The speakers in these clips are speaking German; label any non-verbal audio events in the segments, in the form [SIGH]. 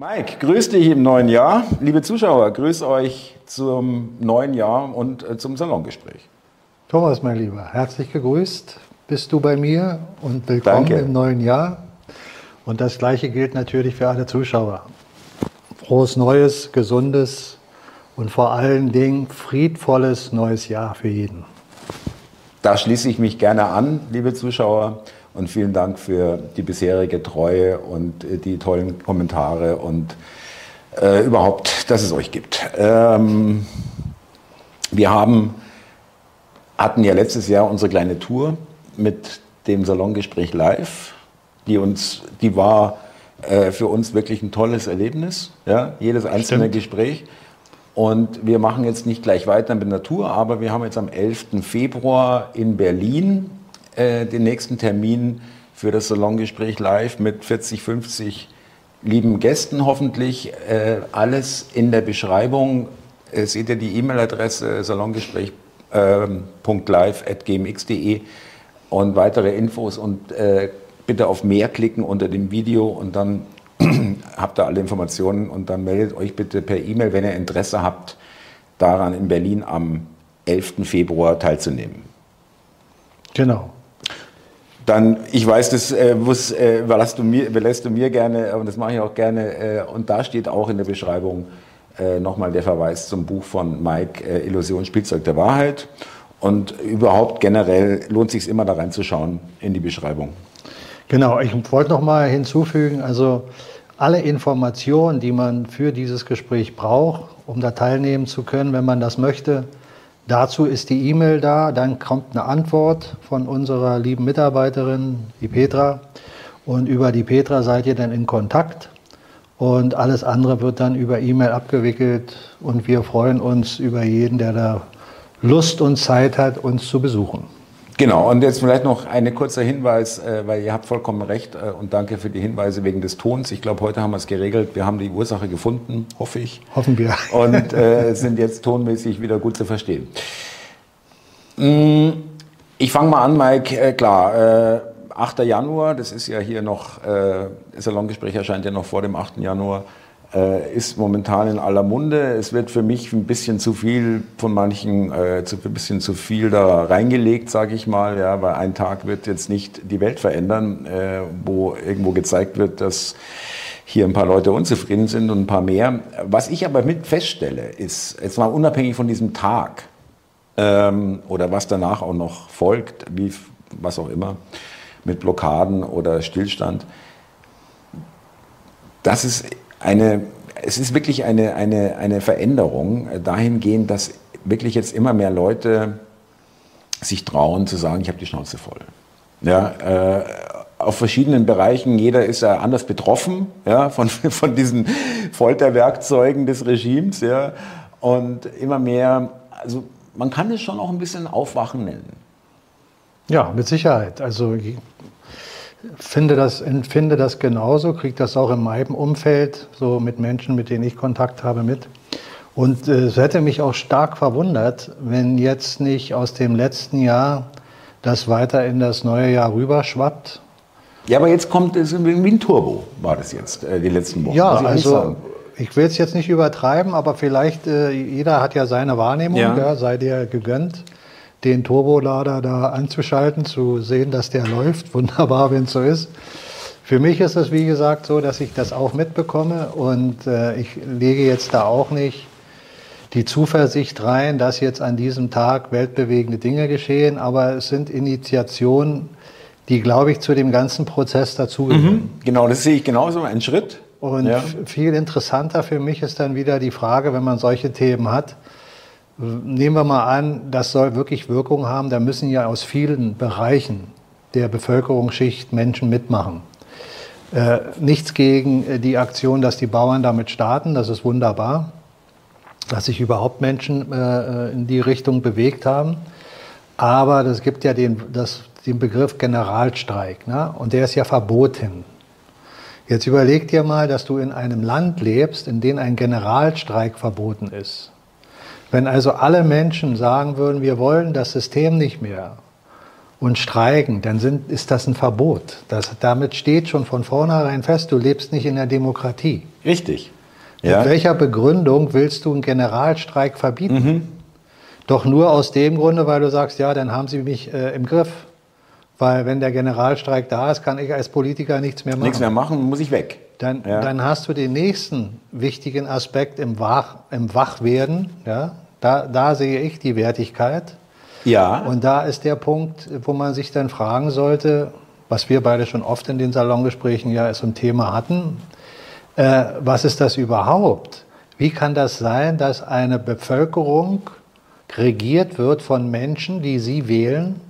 Mike, grüß dich im neuen Jahr. Liebe Zuschauer, grüß euch zum neuen Jahr und äh, zum Salongespräch. Thomas, mein Lieber, herzlich gegrüßt. Bist du bei mir und willkommen Danke. im neuen Jahr. Und das Gleiche gilt natürlich für alle Zuschauer. Frohes Neues, gesundes und vor allen Dingen friedvolles neues Jahr für jeden. Da schließe ich mich gerne an, liebe Zuschauer. Und vielen Dank für die bisherige Treue und äh, die tollen Kommentare und äh, überhaupt, dass es euch gibt. Ähm, wir haben, hatten ja letztes Jahr unsere kleine Tour mit dem Salongespräch live, die uns, die war äh, für uns wirklich ein tolles Erlebnis, ja, jedes einzelne Stimmt. Gespräch. Und wir machen jetzt nicht gleich weiter mit der Tour, aber wir haben jetzt am 11. Februar in Berlin äh, den nächsten Termin für das Salongespräch live mit 40, 50 lieben Gästen hoffentlich. Äh, alles in der Beschreibung. Äh, seht ihr die E-Mail-Adresse salongespräch.live.gmx.de ähm, und weitere Infos und äh, bitte auf mehr klicken unter dem Video und dann [CLEARS THROAT] habt ihr alle Informationen und dann meldet euch bitte per E-Mail, wenn ihr Interesse habt, daran in Berlin am 11. Februar teilzunehmen. Genau dann, ich weiß, das äh, muss, äh, überlässt, du mir, überlässt du mir gerne, und das mache ich auch gerne. Äh, und da steht auch in der Beschreibung äh, nochmal der Verweis zum Buch von Mike, äh, Illusion, Spielzeug der Wahrheit. Und überhaupt generell lohnt sich immer da reinzuschauen in die Beschreibung. Genau, ich wollte noch mal hinzufügen, also alle Informationen, die man für dieses Gespräch braucht, um da teilnehmen zu können, wenn man das möchte, Dazu ist die E-Mail da, dann kommt eine Antwort von unserer lieben Mitarbeiterin, die Petra. Und über die Petra seid ihr dann in Kontakt. Und alles andere wird dann über E-Mail abgewickelt. Und wir freuen uns über jeden, der da Lust und Zeit hat, uns zu besuchen. Genau, und jetzt vielleicht noch ein kurzer Hinweis, äh, weil ihr habt vollkommen recht äh, und danke für die Hinweise wegen des Tons. Ich glaube, heute haben wir es geregelt. Wir haben die Ursache gefunden, hoffe ich. Hoffen wir. Und äh, [LAUGHS] sind jetzt tonmäßig wieder gut zu verstehen. Mm, ich fange mal an, Mike. Äh, klar, äh, 8. Januar, das ist ja hier noch, äh, das Salongespräch erscheint ja noch vor dem 8. Januar äh, ist momentan in aller Munde. Es wird für mich ein bisschen zu viel von manchen, äh, zu, ein bisschen zu viel da reingelegt, sage ich mal, ja, weil ein Tag wird jetzt nicht die Welt verändern, äh, wo irgendwo gezeigt wird, dass hier ein paar Leute unzufrieden sind und ein paar mehr. Was ich aber mit feststelle, ist, jetzt mal unabhängig von diesem Tag ähm, oder was danach auch noch folgt, wie was auch immer, mit Blockaden oder Stillstand, dass es eine, es ist wirklich eine, eine, eine Veränderung dahingehend, dass wirklich jetzt immer mehr Leute sich trauen zu sagen, ich habe die Schnauze voll. Ja, äh, auf verschiedenen Bereichen, jeder ist ja anders betroffen ja, von, [LAUGHS] von diesen Folterwerkzeugen des Regimes. Ja, und immer mehr, also man kann es schon auch ein bisschen Aufwachen nennen. Ja, mit Sicherheit. Also finde das, empfinde das genauso, kriege das auch in meinem Umfeld, so mit Menschen, mit denen ich Kontakt habe, mit. Und äh, es hätte mich auch stark verwundert, wenn jetzt nicht aus dem letzten Jahr das weiter in das neue Jahr rüberschwappt. Ja, aber jetzt kommt es wie ein Turbo, war das jetzt, äh, die letzten Wochen. Ja, also ich will es jetzt nicht übertreiben, aber vielleicht, äh, jeder hat ja seine Wahrnehmung, ja. Ja, sei dir gegönnt den Turbolader da anzuschalten, zu sehen, dass der läuft. [LAUGHS] Wunderbar, wenn es so ist. Für mich ist es, wie gesagt, so, dass ich das auch mitbekomme und äh, ich lege jetzt da auch nicht die Zuversicht rein, dass jetzt an diesem Tag weltbewegende Dinge geschehen, aber es sind Initiationen, die, glaube ich, zu dem ganzen Prozess dazugehören. Mhm, genau, das sehe ich genauso, ein Schritt. Und ja. viel interessanter für mich ist dann wieder die Frage, wenn man solche Themen hat, Nehmen wir mal an, das soll wirklich Wirkung haben. Da müssen ja aus vielen Bereichen der Bevölkerungsschicht Menschen mitmachen. Äh, nichts gegen äh, die Aktion, dass die Bauern damit starten. Das ist wunderbar, dass sich überhaupt Menschen äh, in die Richtung bewegt haben. Aber es gibt ja den, das, den Begriff Generalstreik. Ne? Und der ist ja verboten. Jetzt überleg dir mal, dass du in einem Land lebst, in dem ein Generalstreik verboten ist. Wenn also alle Menschen sagen würden, wir wollen das System nicht mehr und streiken, dann sind, ist das ein Verbot. Das, damit steht schon von vornherein fest, du lebst nicht in der Demokratie. Richtig. Ja. Mit welcher Begründung willst du einen Generalstreik verbieten? Mhm. Doch nur aus dem Grunde, weil du sagst, ja, dann haben sie mich äh, im Griff. Weil wenn der Generalstreik da ist, kann ich als Politiker nichts mehr machen. Nichts mehr machen, muss ich weg. Dann, ja. dann hast du den nächsten wichtigen Aspekt im, Wach, im Wachwerden. Ja? Da, da sehe ich die Wertigkeit. Ja. Und da ist der Punkt, wo man sich dann fragen sollte, was wir beide schon oft in den Salongesprächen ja zum Thema hatten, äh, was ist das überhaupt? Wie kann das sein, dass eine Bevölkerung regiert wird von Menschen, die sie wählen,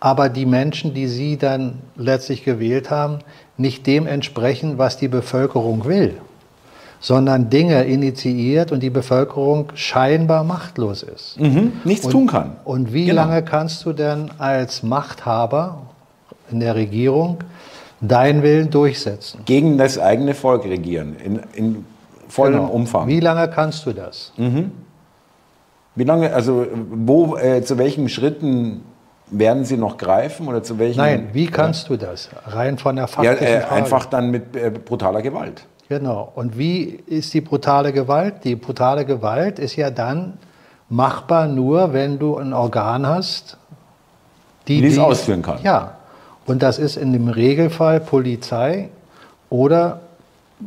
aber die Menschen, die sie dann letztlich gewählt haben, nicht dem entsprechen, was die Bevölkerung will, sondern Dinge initiiert und die Bevölkerung scheinbar machtlos ist. Mhm, nichts und, tun kann. Und wie genau. lange kannst du denn als Machthaber in der Regierung deinen Willen durchsetzen? Gegen das eigene Volk regieren, in, in vollem genau. Umfang. Wie lange kannst du das? Mhm. Wie lange, also wo, äh, zu welchen Schritten werden Sie noch greifen oder zu welchen? Nein, wie kannst oder? du das? Rein von der faktischen ja, äh, Einfach dann mit äh, brutaler Gewalt. Genau. Und wie ist die brutale Gewalt? Die brutale Gewalt ist ja dann machbar nur, wenn du ein Organ hast, die, die es ausführen kann. Ja. Und das ist in dem Regelfall Polizei oder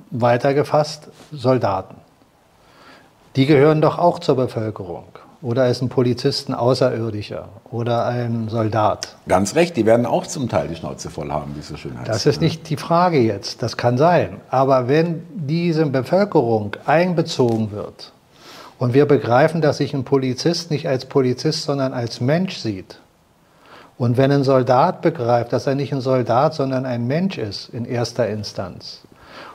weitergefasst Soldaten. Die gehören doch auch zur Bevölkerung. Oder ist ein Polizist ein Außerirdischer oder ein Soldat? Ganz recht, die werden auch zum Teil die Schnauze voll haben, wie es so schön heißt. Das ist nicht die Frage jetzt, das kann sein. Aber wenn diese Bevölkerung einbezogen wird und wir begreifen, dass sich ein Polizist nicht als Polizist, sondern als Mensch sieht, und wenn ein Soldat begreift, dass er nicht ein Soldat, sondern ein Mensch ist in erster Instanz,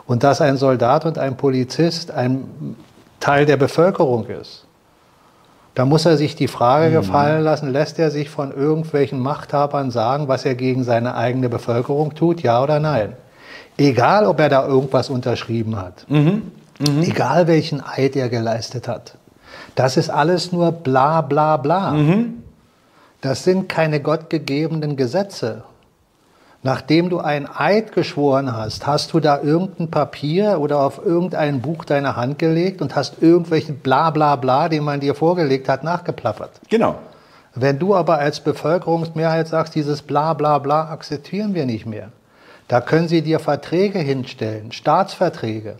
und dass ein Soldat und ein Polizist ein Teil der Bevölkerung ist, da muss er sich die Frage mhm. gefallen lassen, lässt er sich von irgendwelchen Machthabern sagen, was er gegen seine eigene Bevölkerung tut, ja oder nein? Egal, ob er da irgendwas unterschrieben hat. Mhm. Mhm. Egal, welchen Eid er geleistet hat. Das ist alles nur bla bla bla. Mhm. Das sind keine gottgegebenen Gesetze. Nachdem du ein Eid geschworen hast, hast du da irgendein Papier oder auf irgendein Buch deine Hand gelegt und hast irgendwelchen bla bla bla, den man dir vorgelegt hat, nachgeplappert. Genau. Wenn du aber als Bevölkerungsmehrheit sagst, dieses bla bla bla akzeptieren wir nicht mehr, da können sie dir Verträge hinstellen, Staatsverträge.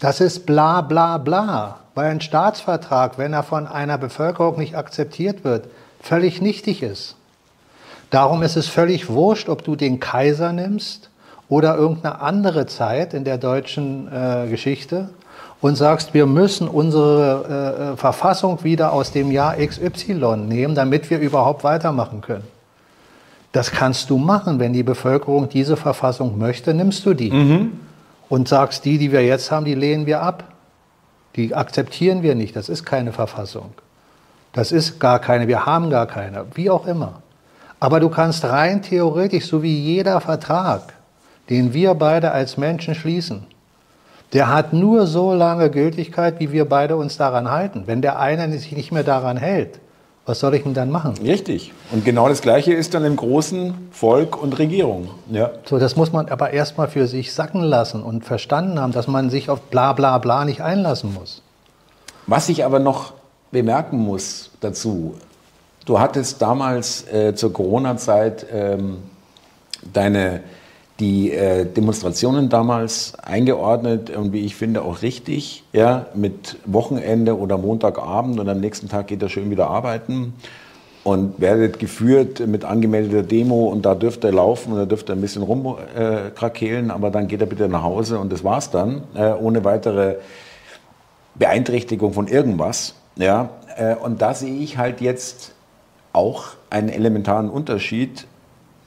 Das ist bla bla bla, weil ein Staatsvertrag, wenn er von einer Bevölkerung nicht akzeptiert wird, völlig nichtig ist. Darum ist es völlig wurscht, ob du den Kaiser nimmst oder irgendeine andere Zeit in der deutschen äh, Geschichte und sagst, wir müssen unsere äh, äh Verfassung wieder aus dem Jahr XY nehmen, damit wir überhaupt weitermachen können. Das kannst du machen, wenn die Bevölkerung diese Verfassung möchte, nimmst du die. Mhm. Und sagst, die, die wir jetzt haben, die lehnen wir ab. Die akzeptieren wir nicht. Das ist keine Verfassung. Das ist gar keine. Wir haben gar keine. Wie auch immer. Aber du kannst rein theoretisch, so wie jeder Vertrag, den wir beide als Menschen schließen, der hat nur so lange Gültigkeit, wie wir beide uns daran halten. Wenn der eine sich nicht mehr daran hält, was soll ich denn dann machen? Richtig. Und genau das Gleiche ist dann im großen Volk und Regierung. Ja. So, das muss man aber erstmal für sich sacken lassen und verstanden haben, dass man sich auf bla bla bla nicht einlassen muss. Was ich aber noch bemerken muss dazu, Du hattest damals äh, zur Corona-Zeit ähm, deine die äh, Demonstrationen damals eingeordnet und wie ich finde auch richtig, ja, mit Wochenende oder Montagabend und am nächsten Tag geht er schön wieder arbeiten und werdet geführt mit angemeldeter Demo und da dürft er laufen und da dürft er ein bisschen rumkrakehlen, äh, aber dann geht er bitte nach Hause und das war's dann, äh, ohne weitere Beeinträchtigung von irgendwas. Ja, äh, und da sehe ich halt jetzt auch einen elementaren Unterschied,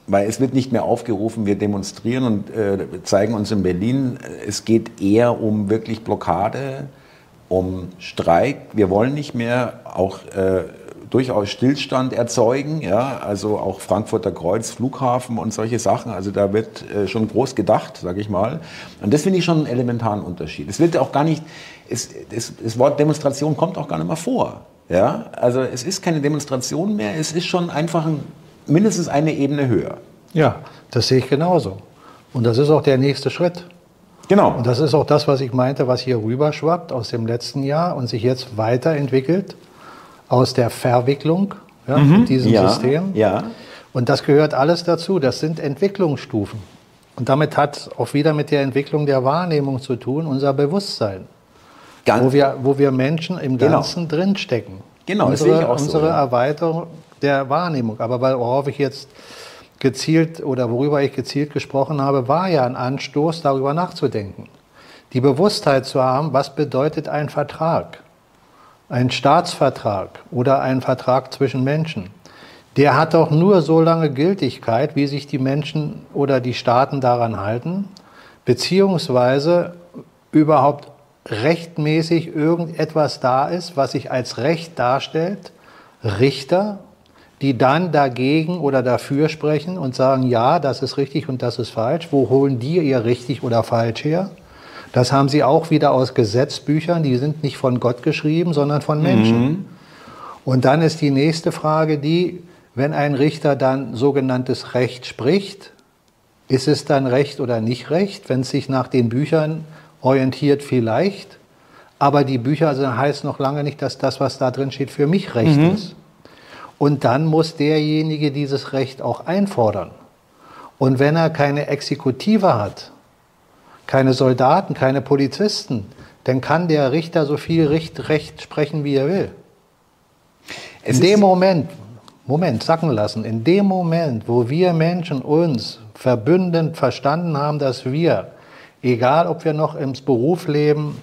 weil es wird nicht mehr aufgerufen, wir demonstrieren und äh, zeigen uns in Berlin. Es geht eher um wirklich Blockade, um Streik. Wir wollen nicht mehr auch äh, durchaus Stillstand erzeugen, ja, also auch Frankfurter Kreuz, Flughafen und solche Sachen. Also da wird äh, schon groß gedacht, sage ich mal. Und das finde ich schon einen elementaren Unterschied. Es wird auch gar nicht, es, es, das Wort Demonstration kommt auch gar nicht mehr vor. Ja, also es ist keine Demonstration mehr, es ist schon einfach ein, mindestens eine Ebene höher. Ja, das sehe ich genauso. Und das ist auch der nächste Schritt. Genau. Und das ist auch das, was ich meinte, was hier rüberschwappt aus dem letzten Jahr und sich jetzt weiterentwickelt aus der Verwicklung ja, Mhm. mit diesem ja, System. Ja. Und das gehört alles dazu. Das sind Entwicklungsstufen. Und damit hat auch wieder mit der Entwicklung der Wahrnehmung zu tun, unser Bewusstsein, Ganz, wo wir, wo wir Menschen im Genau. Ganzen drinstecken. Genau, das unsere, sehe ich auch so, Unsere ja. Erweiterung der Wahrnehmung. Aber worauf ich jetzt gezielt oder worüber ich gezielt gesprochen habe, war ja ein Anstoß, darüber nachzudenken. Die Bewusstheit zu haben, was bedeutet ein Vertrag, ein Staatsvertrag oder ein Vertrag zwischen Menschen. Der hat doch nur so lange Gültigkeit, wie sich die Menschen oder die Staaten daran halten, beziehungsweise überhaupt rechtmäßig irgendetwas da ist, was sich als Recht darstellt, Richter, die dann dagegen oder dafür sprechen und sagen, ja, das ist richtig und das ist falsch. Wo holen die ihr richtig oder falsch her? Das haben sie auch wieder aus Gesetzbüchern, die sind nicht von Gott geschrieben, sondern von Menschen. Und dann ist die nächste Frage die, wenn ein Richter dann sogenanntes Recht spricht, ist es dann Recht oder nicht Recht? Wenn es sich nach den Büchern orientiert, vielleicht. Aber die Bücher also heißen noch lange nicht, dass das, was da drin steht, für mich Recht ist. Und dann muss derjenige dieses Recht auch einfordern. Und wenn er keine Exekutive hat, keine Soldaten, keine Polizisten, dann kann der Richter so viel Recht, Recht sprechen, wie er will. Es in dem Moment, Moment, sacken lassen, in dem Moment, wo wir Menschen uns verbündend verstanden haben, dass wir, egal ob wir noch im Beruf leben,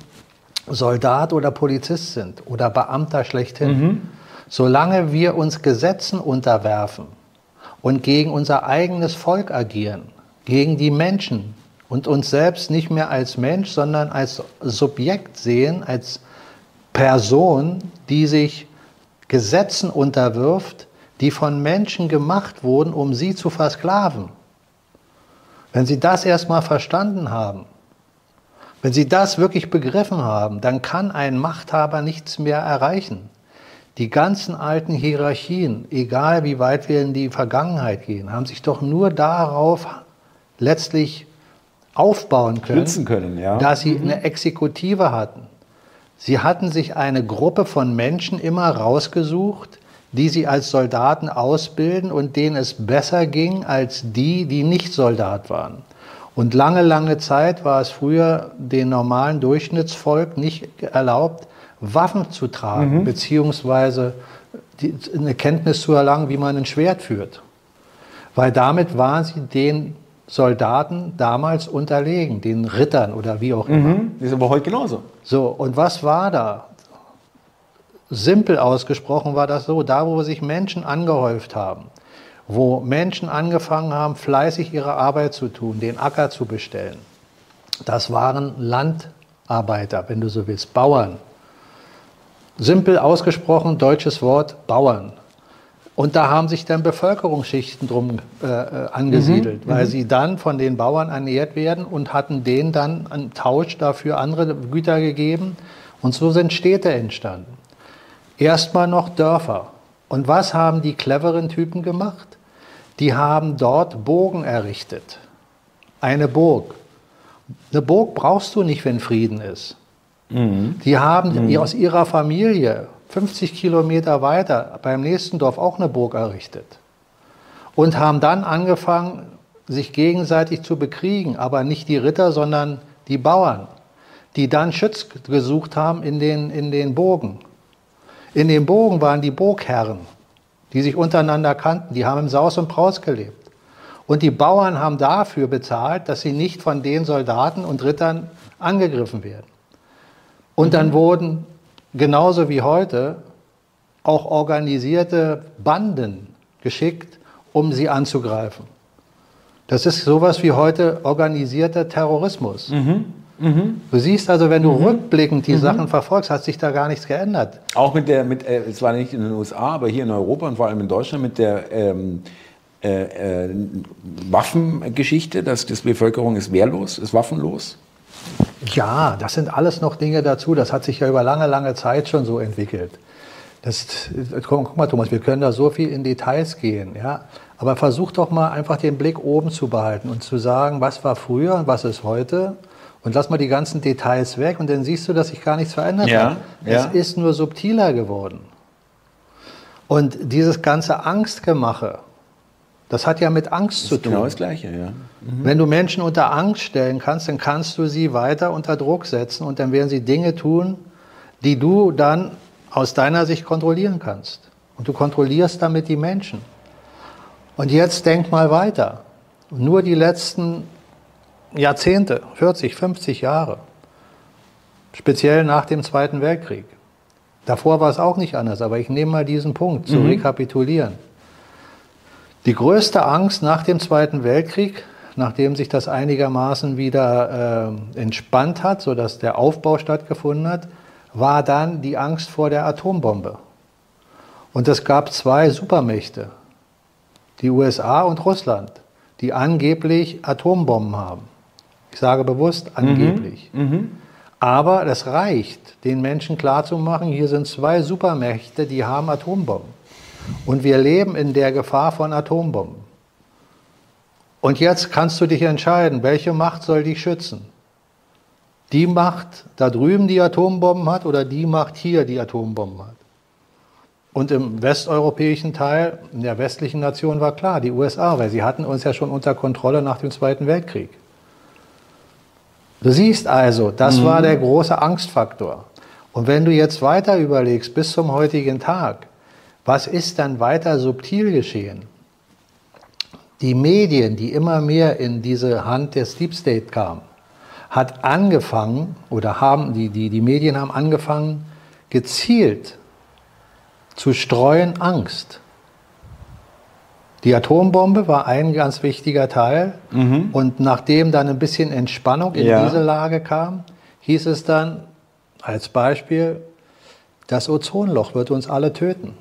Soldat oder Polizist sind oder Beamter schlechthin, solange wir uns Gesetzen unterwerfen und gegen unser eigenes Volk agieren, gegen die Menschen und uns selbst nicht mehr als Mensch, sondern als Subjekt sehen, als Person, die sich Gesetzen unterwirft, die von Menschen gemacht wurden, um sie zu versklaven. Wenn Sie das erstmal verstanden haben, wenn Sie das wirklich begriffen haben, dann kann ein Machthaber nichts mehr erreichen. Die ganzen alten Hierarchien, egal wie weit wir in die Vergangenheit gehen, haben sich doch nur darauf letztlich aufbauen können, können, ja. dass sie eine Exekutive hatten. Sie hatten sich eine Gruppe von Menschen immer rausgesucht, die sie als Soldaten ausbilden und denen es besser ging als die, die nicht Soldat waren. Und lange, lange Zeit war es früher den normalen Durchschnittsvolk nicht erlaubt, Waffen zu tragen, beziehungsweise die, eine Kenntnis zu erlangen, wie man ein Schwert führt. Weil damit waren sie den Soldaten damals unterlegen, den Rittern oder wie auch immer. Das ist aber heute genauso. So, und was war da? Simpel ausgesprochen war das so, da wo sich Menschen angehäuft haben, wo Menschen angefangen haben, fleißig ihre Arbeit zu tun, den Acker zu bestellen. Das waren Landarbeiter, wenn du so willst, Bauern. Simpel ausgesprochen, deutsches Wort, Bauern. Und da haben sich dann Bevölkerungsschichten drum äh, äh, angesiedelt, weil sie dann von den Bauern ernährt werden und hatten denen dann einen Tausch dafür andere Güter gegeben. Und so sind Städte entstanden. Erstmal noch Dörfer. Und was haben die cleveren Typen gemacht? Die haben dort Burgen errichtet. Eine Burg. Eine Burg brauchst du nicht, wenn Frieden ist. Die haben aus ihrer Familie 50 Kilometer weiter beim nächsten Dorf auch eine Burg errichtet. Und haben dann angefangen, sich gegenseitig zu bekriegen. Aber nicht die Ritter, sondern die Bauern, die dann Schutz gesucht haben in den, in den Burgen. In den Burgen waren die Burgherren, die sich untereinander kannten. Die haben im Saus und Braus gelebt. Und die Bauern haben dafür bezahlt, dass sie nicht von den Soldaten und Rittern angegriffen werden. Und dann wurden, genauso wie heute, auch organisierte Banden geschickt, um sie anzugreifen. Das ist sowas wie heute organisierter Terrorismus. Du siehst also, wenn du rückblickend die Sachen verfolgst, hat sich da gar nichts geändert. Auch mit der, mit, äh, es war nicht in den USA, aber hier in Europa und vor allem in Deutschland mit der ähm, äh, äh, Waffengeschichte, dass die Bevölkerung ist wehrlos, ist waffenlos. Ja, das sind alles noch Dinge dazu. Das hat sich ja über lange, lange Zeit schon so entwickelt. Das, guck mal, Thomas, wir können da so viel in Details gehen, ja. Aber versuch doch mal einfach den Blick oben zu behalten und zu sagen, was war früher und was ist heute. Und lass mal die ganzen Details weg und dann siehst du, dass sich gar nichts verändert Ja, hat. ja. Es ist nur subtiler geworden. Und dieses ganze Angstgemache, das hat ja mit Angst zu tun. Genau das Gleiche, ja. Wenn du Menschen unter Angst stellen kannst, dann kannst du sie weiter unter Druck setzen und dann werden sie Dinge tun, die du dann aus deiner Sicht kontrollieren kannst. Und du kontrollierst damit die Menschen. Und jetzt denk mal weiter. Nur die letzten Jahrzehnte, 40, 50 Jahre, speziell nach dem Zweiten Weltkrieg. Davor war es auch nicht anders, aber ich nehme mal diesen Punkt zu rekapitulieren. Die größte Angst nach dem Zweiten Weltkrieg, nachdem sich das einigermaßen wieder äh, entspannt hat, sodass der Aufbau stattgefunden hat, war dann die Angst vor der Atombombe. Und es gab zwei Supermächte, die USA und Russland, die angeblich Atombomben haben. Ich sage bewusst angeblich. Aber das reicht, den Menschen klarzumachen, hier sind zwei Supermächte, die haben Atombomben. Und wir leben in der Gefahr von Atombomben. Und jetzt kannst du dich entscheiden, welche Macht soll dich schützen? Die Macht da drüben, die Atombomben hat, oder die Macht hier, die Atombomben hat? Und im westeuropäischen Teil, in der westlichen Nation war klar, die USA, weil sie hatten uns ja schon unter Kontrolle nach dem Zweiten Weltkrieg. Du siehst also, das war der große Angstfaktor. Und wenn du jetzt weiter überlegst, bis zum heutigen Tag, was ist dann weiter subtil geschehen? Die Medien, die immer mehr in diese Hand des Deep State kamen, hat angefangen, oder haben, die, die, die Medien haben angefangen, gezielt zu streuen Angst. Die Atombombe war ein ganz wichtiger Teil. Und nachdem dann ein bisschen Entspannung in Ja. diese Lage kam, hieß es dann als Beispiel, das Ozonloch wird uns alle töten.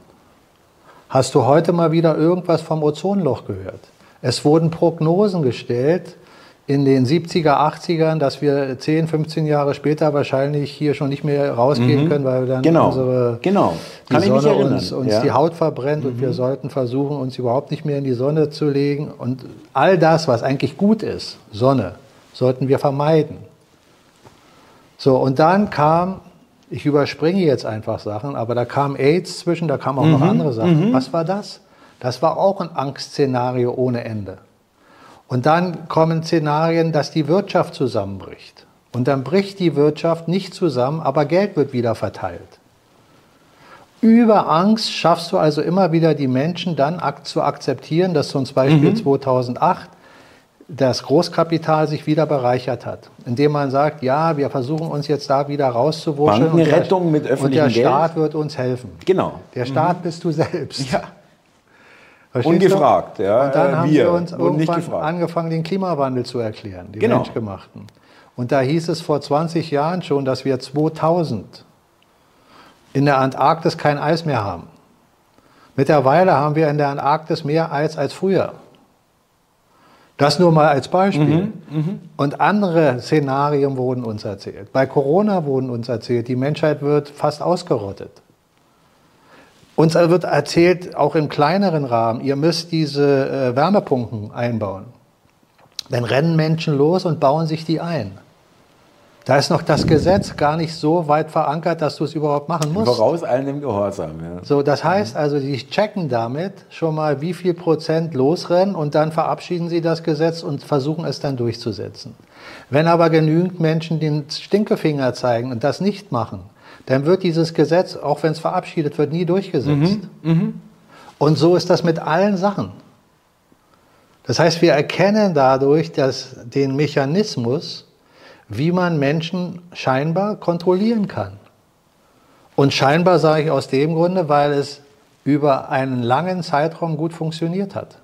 Hast du heute mal wieder irgendwas vom Ozonloch gehört? Es wurden Prognosen gestellt in den 70er, 80ern, dass wir 10, 15 Jahre später wahrscheinlich hier schon nicht mehr rausgehen können, weil wir dann Genau, unsere genau. die Kann mich Sonne uns, uns ja. Mhm. die Haut verbrennt und wir sollten versuchen, uns überhaupt nicht mehr in die Sonne zu legen. Und all das, was eigentlich gut ist, Sonne, sollten wir vermeiden. So, und dann kam, ich überspringe jetzt einfach Sachen, aber da kam AIDS zwischen, da kamen auch noch Mhm. andere Sachen. Was war das? Das war auch ein Angstszenario ohne Ende. Und dann kommen Szenarien, dass die Wirtschaft zusammenbricht. Und dann bricht die Wirtschaft nicht zusammen, aber Geld wird wieder verteilt. Über Angst schaffst du also immer wieder die Menschen dann zu akzeptieren, dass zum Beispiel 2008 das Großkapital sich wieder bereichert hat, indem man sagt, ja, wir versuchen uns jetzt da wieder rauszuwurschteln und der, Bankenrettung mit und der öffentlichem Geld. Staat wird uns helfen. Genau. Der Staat bist du selbst. Ja. Verstehst Ungefragt, du? ja, Und dann äh, haben wir wir uns irgendwann angefangen, den Klimawandel zu erklären, den Genau. menschgemachten. Und da hieß es vor 20 Jahren schon, dass wir 2000 in der Antarktis kein Eis mehr haben. Mittlerweile haben wir in der Antarktis mehr Eis als früher. Das nur mal als Beispiel. Mhm, Und andere Szenarien wurden uns erzählt. Bei Corona wurden uns erzählt, die Menschheit wird fast ausgerottet. Uns wird erzählt, auch im kleineren Rahmen, ihr müsst diese äh, Wärmepumpen einbauen. Dann rennen Menschen los und bauen sich die ein. Da ist noch das Gesetz gar nicht so weit verankert, dass du es überhaupt machen musst. Voraus allen im Gehorsam. Ja. So, das heißt also, die checken damit schon mal, wie viel Prozent losrennen und dann verabschieden sie das Gesetz und versuchen es dann durchzusetzen. Wenn aber genügend Menschen den Stinkefinger zeigen und das nicht machen, dann wird dieses Gesetz, auch wenn es verabschiedet wird, nie durchgesetzt. Und so ist das mit allen Sachen. Das heißt, wir erkennen dadurch dass den Mechanismus, wie man Menschen scheinbar kontrollieren kann. Und scheinbar sage ich aus dem Grunde, weil es über einen langen Zeitraum gut funktioniert hat.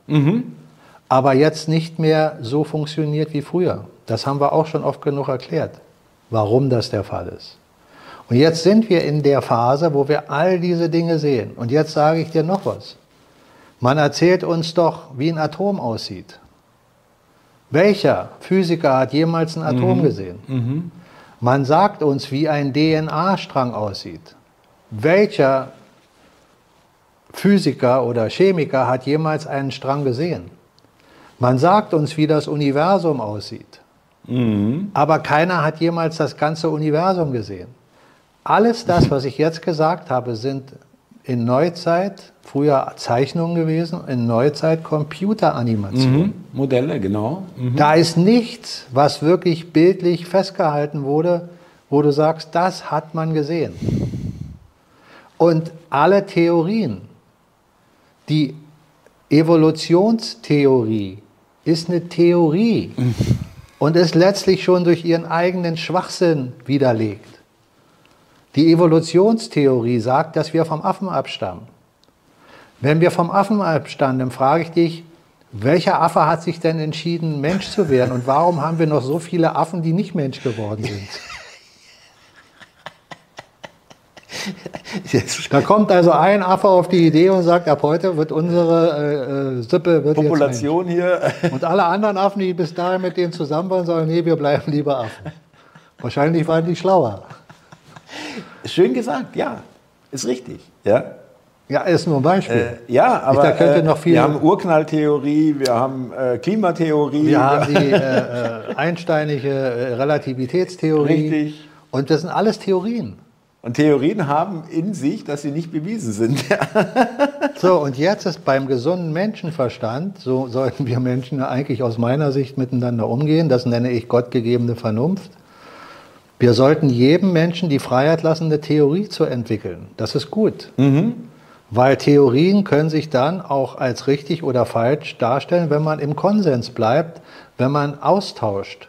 Aber jetzt nicht mehr so funktioniert wie früher. Das haben wir auch schon oft genug erklärt, warum das der Fall ist. Und jetzt sind wir in der Phase, wo wir all diese Dinge sehen. Und jetzt sage ich dir noch was. Man erzählt uns doch, wie ein Atom aussieht. Welcher Physiker hat jemals ein Atom gesehen? Man sagt uns, wie ein DNA-Strang aussieht. Welcher Physiker oder Chemiker hat jemals einen Strang gesehen. Man sagt uns, wie das Universum aussieht. Mhm. Aber keiner hat jemals das ganze Universum gesehen. Alles das, was ich jetzt gesagt habe, sind in Neuzeit, früher Zeichnungen gewesen, in Neuzeit Computeranimationen. Mhm. Modelle, genau. Mhm. Da ist nichts, was wirklich bildlich festgehalten wurde, wo du sagst, das hat man gesehen. Und alle Theorien, die Evolutionstheorie ist eine Theorie mhm. und ist letztlich schon durch ihren eigenen Schwachsinn widerlegt. Die Evolutionstheorie sagt, dass wir vom Affen abstammen. Wenn wir vom Affen abstammen, dann frage ich dich, welcher Affe hat sich denn entschieden, Mensch zu werden? Und warum haben wir noch so viele Affen, die nicht Mensch geworden sind? [LAUGHS] Da kommt also ein Affe auf die Idee und sagt, ab heute wird unsere äh, äh Sippe wird Population hier. [LAUGHS] Und alle anderen Affen, die bis dahin mit denen zusammen waren, sagen, nee, wir bleiben lieber Affen. Wahrscheinlich waren die schlauer. Schön gesagt, ja, ist richtig. Ja, ja ist nur ein Beispiel. Äh, ja, aber ich, könnte äh, noch viel wir haben Urknalltheorie, wir haben äh, Klimatheorie. Wir haben die [LAUGHS] äh, äh, einsteinige Relativitätstheorie. Richtig. Und das sind alles Theorien. Und Theorien haben in sich, dass sie nicht bewiesen sind. [LAUGHS] so, und jetzt ist beim gesunden Menschenverstand, so sollten wir Menschen eigentlich aus meiner Sicht miteinander umgehen, das nenne ich gottgegebene Vernunft. Wir sollten jedem Menschen die Freiheit lassen, eine Theorie zu entwickeln. Das ist gut. Mhm. Weil Theorien können sich dann auch als richtig oder falsch darstellen, wenn man im Konsens bleibt, wenn man austauscht.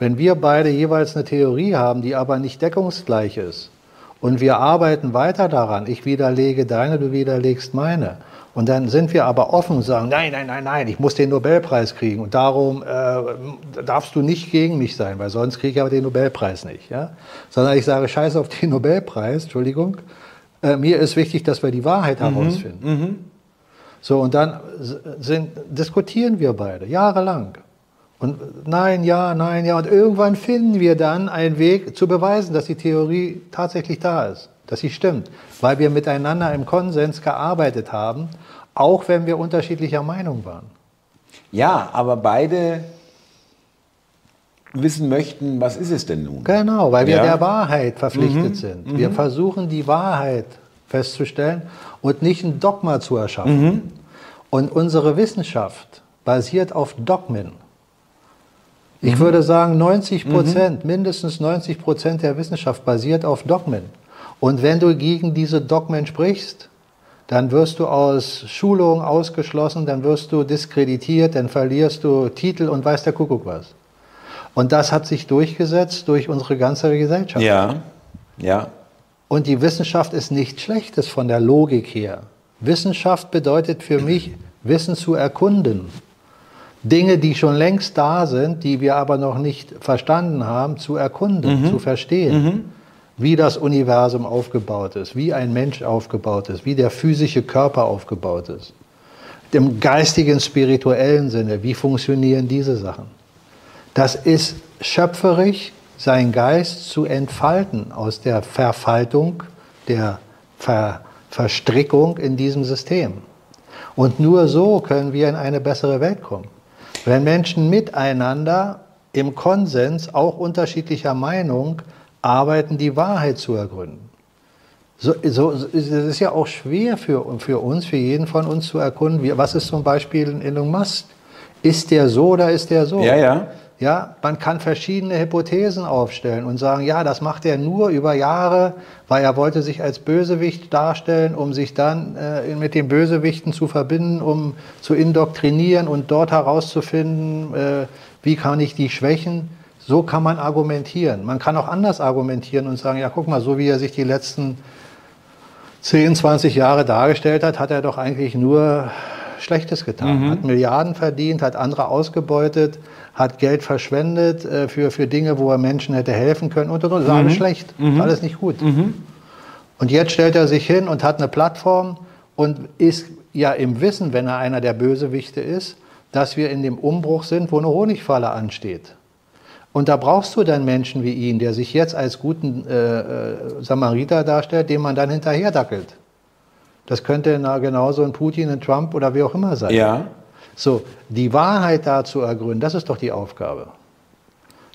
Wenn wir beide jeweils eine Theorie haben, die aber nicht deckungsgleich ist, und wir arbeiten weiter daran, ich widerlege deine, du widerlegst meine, und dann sind wir aber offen und sagen, nein, nein, nein, nein, ich muss den Nobelpreis kriegen und darum äh, darfst du nicht gegen mich sein, weil sonst kriege ich aber den Nobelpreis nicht. Ja? Sondern ich sage, scheiß auf den Nobelpreis, Entschuldigung, äh, mir ist wichtig, dass wir die Wahrheit mhm, herausfinden. Mhm. So, und dann sind, diskutieren wir beide, jahrelang. Und nein, ja, nein, ja. Und irgendwann finden wir dann einen Weg zu beweisen, dass die Theorie tatsächlich da ist, dass sie stimmt, weil wir miteinander im Konsens gearbeitet haben auch wenn wir unterschiedlicher Meinung waren. Ja, aber beide wissen möchten, was ist es denn nun? Genau, weil wir ja. der Wahrheit verpflichtet mhm. sind. Wir mhm. versuchen die Wahrheit festzustellen und nicht ein Dogma zu erschaffen. Mhm. Und unsere Wissenschaft basiert auf Dogmen. Ich mhm. würde sagen, 90 Prozent, mhm. mindestens 90 Prozent der Wissenschaft basiert auf Dogmen. Und wenn du gegen diese Dogmen sprichst, dann wirst du aus Schulung ausgeschlossen, dann wirst du diskreditiert, dann verlierst du Titel und weiß der Kuckuck was. Und das hat sich durchgesetzt durch unsere ganze Gesellschaft. Ja, ja. Und die Wissenschaft ist nichts Schlechtes von der Logik her. Wissenschaft bedeutet für mich, Wissen zu erkunden. Dinge, die schon längst da sind, die wir aber noch nicht verstanden haben, zu erkunden, mhm. zu verstehen. Mhm wie das Universum aufgebaut ist, wie ein Mensch aufgebaut ist, wie der physische Körper aufgebaut ist. Im geistigen, spirituellen Sinne, wie funktionieren diese Sachen? Das ist schöpferisch, seinen Geist zu entfalten aus der Verfaltung, der Ver Verstrickung in diesem System. Und nur so können wir in eine bessere Welt kommen. Wenn Menschen miteinander im Konsens, auch unterschiedlicher Meinung, arbeiten, die Wahrheit zu ergründen. So, so, es ist ja auch schwer für, für uns, für jeden von uns zu erkunden, wie, was ist zum Beispiel in Elon Musk? Ist der so oder ist der so? Ja, ja. Ja, man kann verschiedene Hypothesen aufstellen und sagen, ja, das macht er nur über Jahre, weil er wollte sich als Bösewicht darstellen, um sich dann äh, mit den Bösewichten zu verbinden, um zu indoktrinieren und dort herauszufinden, äh, wie kann ich die schwächen. So kann man argumentieren. Man kann auch anders argumentieren und sagen, ja, guck mal, so wie er sich die letzten 10, 20 Jahre dargestellt hat, hat er doch eigentlich nur Schlechtes getan. Mhm. Hat Milliarden verdient, hat andere ausgebeutet, hat Geld verschwendet äh, für, für Dinge, wo er Menschen hätte helfen können und, und, und. Das ist mhm. alles schlecht, mhm. alles nicht gut. Mhm. Und jetzt stellt er sich hin und hat eine Plattform und ist ja im Wissen, wenn er einer der Bösewichte ist, dass wir in dem Umbruch sind, wo eine Honigfalle ansteht. Und da brauchst du dann Menschen wie ihn, der sich jetzt als guten äh, äh, Samariter darstellt, dem man dann hinterher dackelt. Das könnte genauso ein Putin, ein Trump oder wie auch immer sein. Ja. So, die Wahrheit da zu ergründen, das ist doch die Aufgabe.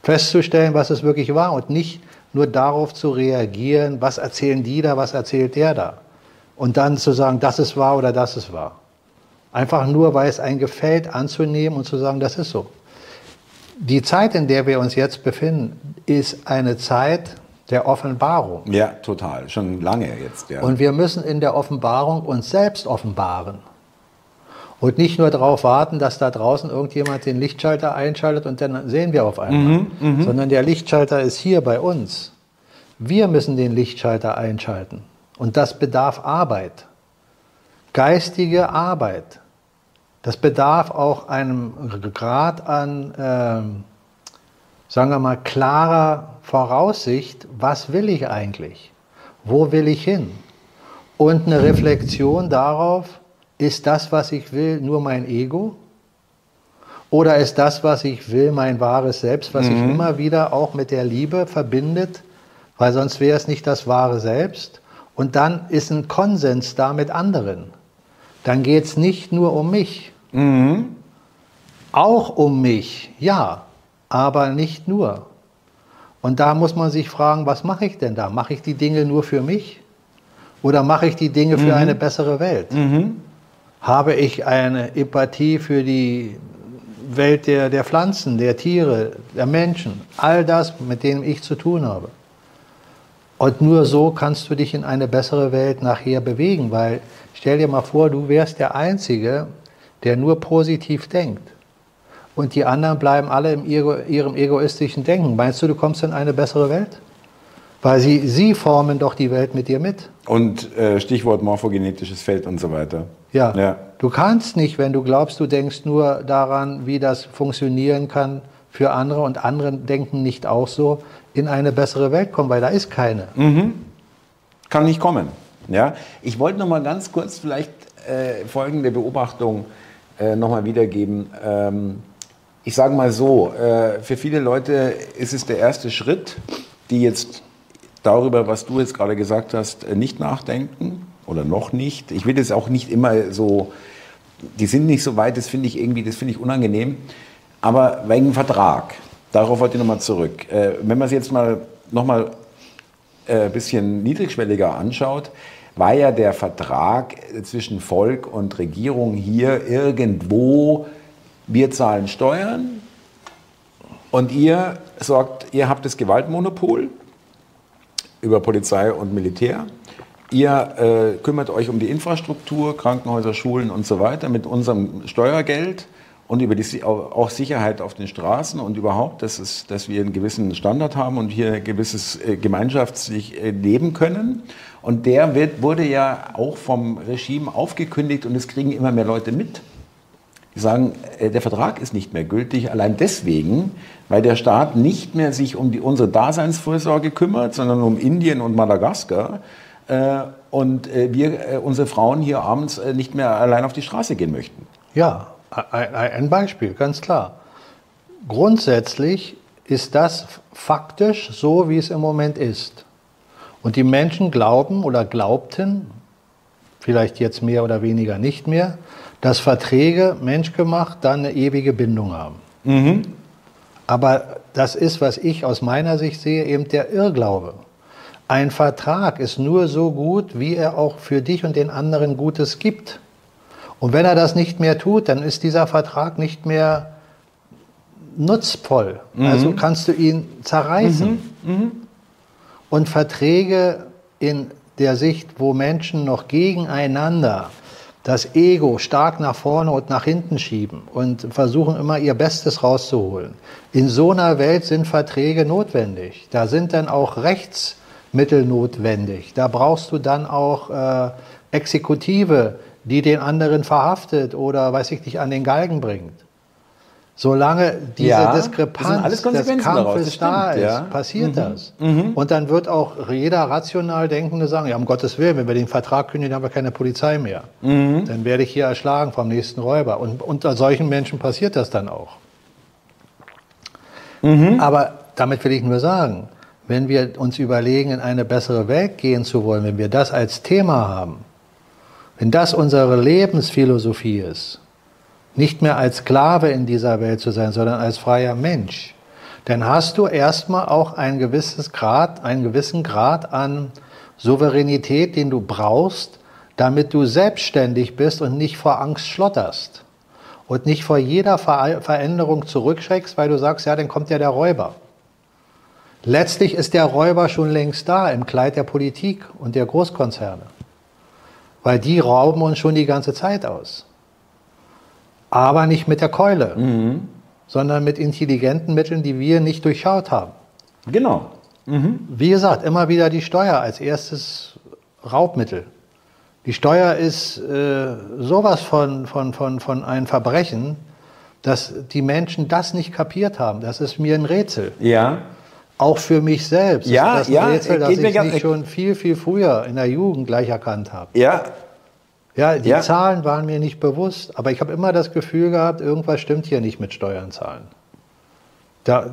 Festzustellen, was es wirklich war und nicht nur darauf zu reagieren, was erzählen die da, was erzählt der da. Und dann zu sagen, das ist wahr oder das ist wahr. Einfach nur, weil es einem gefällt, anzunehmen und zu sagen, das ist so. Die Zeit, in der wir uns jetzt befinden, ist eine Zeit der Offenbarung. Ja, total. Schon lange jetzt. Ja. Und wir müssen in der Offenbarung uns selbst offenbaren. Und nicht nur darauf warten, dass da draußen irgendjemand den Lichtschalter einschaltet und dann sehen wir auf einmal. Mhm, Sondern der Lichtschalter ist hier bei uns. Wir müssen den Lichtschalter einschalten. Und das bedarf Arbeit. Geistige Arbeit. Das bedarf auch einem Grad an, äh, sagen wir mal, klarer Voraussicht, was will ich eigentlich? Wo will ich hin? Und eine Reflexion darauf, ist das, was ich will, nur mein Ego? Oder ist das, was ich will, mein wahres Selbst, was mhm. sich immer wieder auch mit der Liebe verbindet? Weil sonst wäre es nicht das wahre Selbst. Und dann ist ein Konsens da mit anderen. Dann geht es nicht nur um mich, Mhm. Auch um mich, ja, aber nicht nur. Und da muss man sich fragen, was mache ich denn da? Mache ich die Dinge nur für mich? Oder mache ich die Dinge für mhm. eine bessere Welt? Mhm. Habe ich eine Empathie für die Welt der, der Pflanzen, der Tiere, der Menschen? All das, mit dem ich zu tun habe. Und nur so kannst du dich in eine bessere Welt nachher bewegen, weil stell dir mal vor, du wärst der Einzige, der nur positiv denkt. Und die anderen bleiben alle in ihrem egoistischen Denken. Meinst du, du kommst in eine bessere Welt? Weil sie, sie formen doch die Welt mit dir mit. Und äh, Stichwort morphogenetisches Feld und so weiter. Ja. ja. Du kannst nicht, wenn du glaubst, du denkst nur daran, wie das funktionieren kann für andere und andere denken nicht auch so, in eine bessere Welt kommen, weil da ist keine. Mhm. Kann nicht kommen. Ja? Ich wollte noch mal ganz kurz vielleicht äh, folgende Beobachtung äh, nochmal wiedergeben. Ähm, ich sage mal so, äh, für viele Leute ist es der erste Schritt, die jetzt darüber, was du jetzt gerade gesagt hast, äh, nicht nachdenken oder noch nicht. Ich will das auch nicht immer so, die sind nicht so weit, das finde ich irgendwie, das finde ich unangenehm. Aber wegen Vertrag, darauf wollte ich nochmal zurück. Äh, wenn man es jetzt mal nochmal ein bisschen niedrigschwelliger anschaut, war ja der Vertrag zwischen Volk und Regierung hier irgendwo, wir zahlen Steuern und ihr sorgt, ihr habt das Gewaltmonopol über Polizei und Militär. Ihr äh, kümmert euch um die Infrastruktur, Krankenhäuser, Schulen und so weiter mit unserem Steuergeld und über die auch Sicherheit auf den Straßen und überhaupt, dass, es, dass wir einen gewissen Standard haben und hier ein gewisses äh, gemeinschaftlich äh, leben können. Und der wird, wurde ja auch vom Regime aufgekündigt und es kriegen immer mehr Leute mit. Die sagen, äh, der Vertrag ist nicht mehr gültig, allein deswegen, weil der Staat nicht mehr sich um die, unsere Daseinsvorsorge kümmert, sondern um Indien und Madagaskar. Und wir, unsere Frauen hier abends nicht mehr allein auf die Straße gehen möchten. Ja, ein Beispiel, ganz klar. Grundsätzlich ist das faktisch so, wie es im Moment ist. Und die Menschen glauben oder glaubten, vielleicht jetzt mehr oder weniger nicht mehr, dass Verträge menschgemacht dann eine ewige Bindung haben. Mhm. Aber das ist, was ich aus meiner Sicht sehe, eben der Irrglaube. Ein Vertrag ist nur so gut, wie er auch für dich und den anderen Gutes gibt. Und wenn er das nicht mehr tut, dann ist dieser Vertrag nicht mehr nutzvoll. Mhm. Also kannst du ihn zerreißen. Mhm. Mhm. Und Verträge in der Sicht, wo Menschen noch gegeneinander das Ego stark nach vorne und nach hinten schieben und versuchen immer ihr Bestes rauszuholen. In so einer Welt sind Verträge notwendig. Da sind dann auch Rechtsmittel notwendig. Da brauchst du dann auch äh, Exekutive, die den anderen verhaftet oder, weiß ich nicht, an den Galgen bringt. Solange diese ja, Diskrepanz des Kampfes da ist, ja. passiert mhm. das. Mhm. Und dann wird auch jeder rational Denkende sagen, ja, um Gottes Willen, wenn wir den Vertrag kündigen, haben wir keine Polizei mehr. Mhm. Dann werde ich hier erschlagen vom nächsten Räuber. Und unter solchen Menschen passiert das dann auch. Mhm. Aber damit will ich nur sagen, wenn wir uns überlegen, in eine bessere Welt gehen zu wollen, wenn wir das als Thema haben, wenn das unsere Lebensphilosophie ist, nicht mehr als Sklave in dieser Welt zu sein, sondern als freier Mensch, dann hast du erstmal auch ein gewisses Grad, einen gewissen Grad an Souveränität, den du brauchst, damit du selbstständig bist und nicht vor Angst schlotterst und nicht vor jeder Veränderung zurückschreckst, weil du sagst, ja, dann kommt ja der Räuber. Letztlich ist der Räuber schon längst da im Kleid der Politik und der Großkonzerne, weil die rauben uns schon die ganze Zeit aus. Aber nicht mit der Keule, mhm. sondern mit intelligenten Mitteln, die wir nicht durchschaut haben. Genau. Mhm. Wie gesagt, immer wieder die Steuer als erstes Raubmittel. Die Steuer ist äh, sowas von, von, von, von ein Verbrechen, dass die Menschen das nicht kapiert haben. Das ist mir ein Rätsel. Ja. Auch für mich selbst ja, ist das ein ja, Rätsel, dass ich nicht schon viel, viel früher in der Jugend gleich erkannt habe. Ja. Ja, die ja. Zahlen waren mir nicht bewusst, aber ich habe immer das Gefühl gehabt, irgendwas stimmt hier nicht mit Steuern zahlen. Da,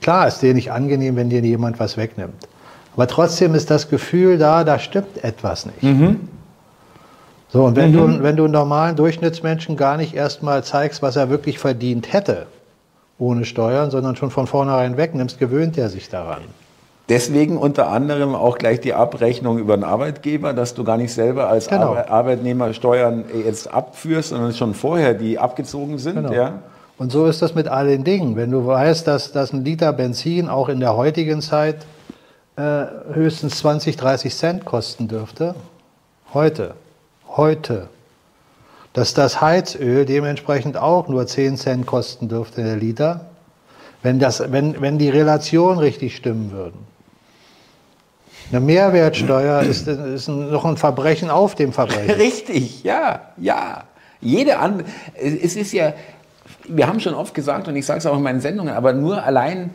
klar ist dir nicht angenehm, wenn dir jemand was wegnimmt. Aber trotzdem ist das Gefühl da, da stimmt etwas nicht. Mhm. So, und wenn, mhm. du, wenn du einen normalen Durchschnittsmenschen gar nicht erstmal zeigst, was er wirklich verdient hätte, ohne Steuern, sondern schon von vornherein wegnimmst, gewöhnt er sich daran. Deswegen unter anderem auch gleich die Abrechnung über den Arbeitgeber, dass du gar nicht selber als genau. Arbeitnehmer Steuern jetzt abführst, sondern schon vorher die abgezogen sind. Genau. Ja? Und so ist das mit all den Dingen. Wenn du weißt, dass, dass ein Liter Benzin auch in der heutigen Zeit äh, höchstens 20, 30 Cent kosten dürfte, heute, heute, dass das Heizöl dementsprechend auch nur 10 Cent kosten dürfte der Liter, wenn, das, wenn, wenn die Relationen richtig stimmen würden. Eine Mehrwertsteuer [CLEARS THROAT] ist, ist noch ein Verbrechen auf dem Verbrechen. [LAUGHS] Richtig, ja, ja. Jede andere, es ist ja, wir haben schon oft gesagt, und ich sage es auch in meinen Sendungen, aber nur allein,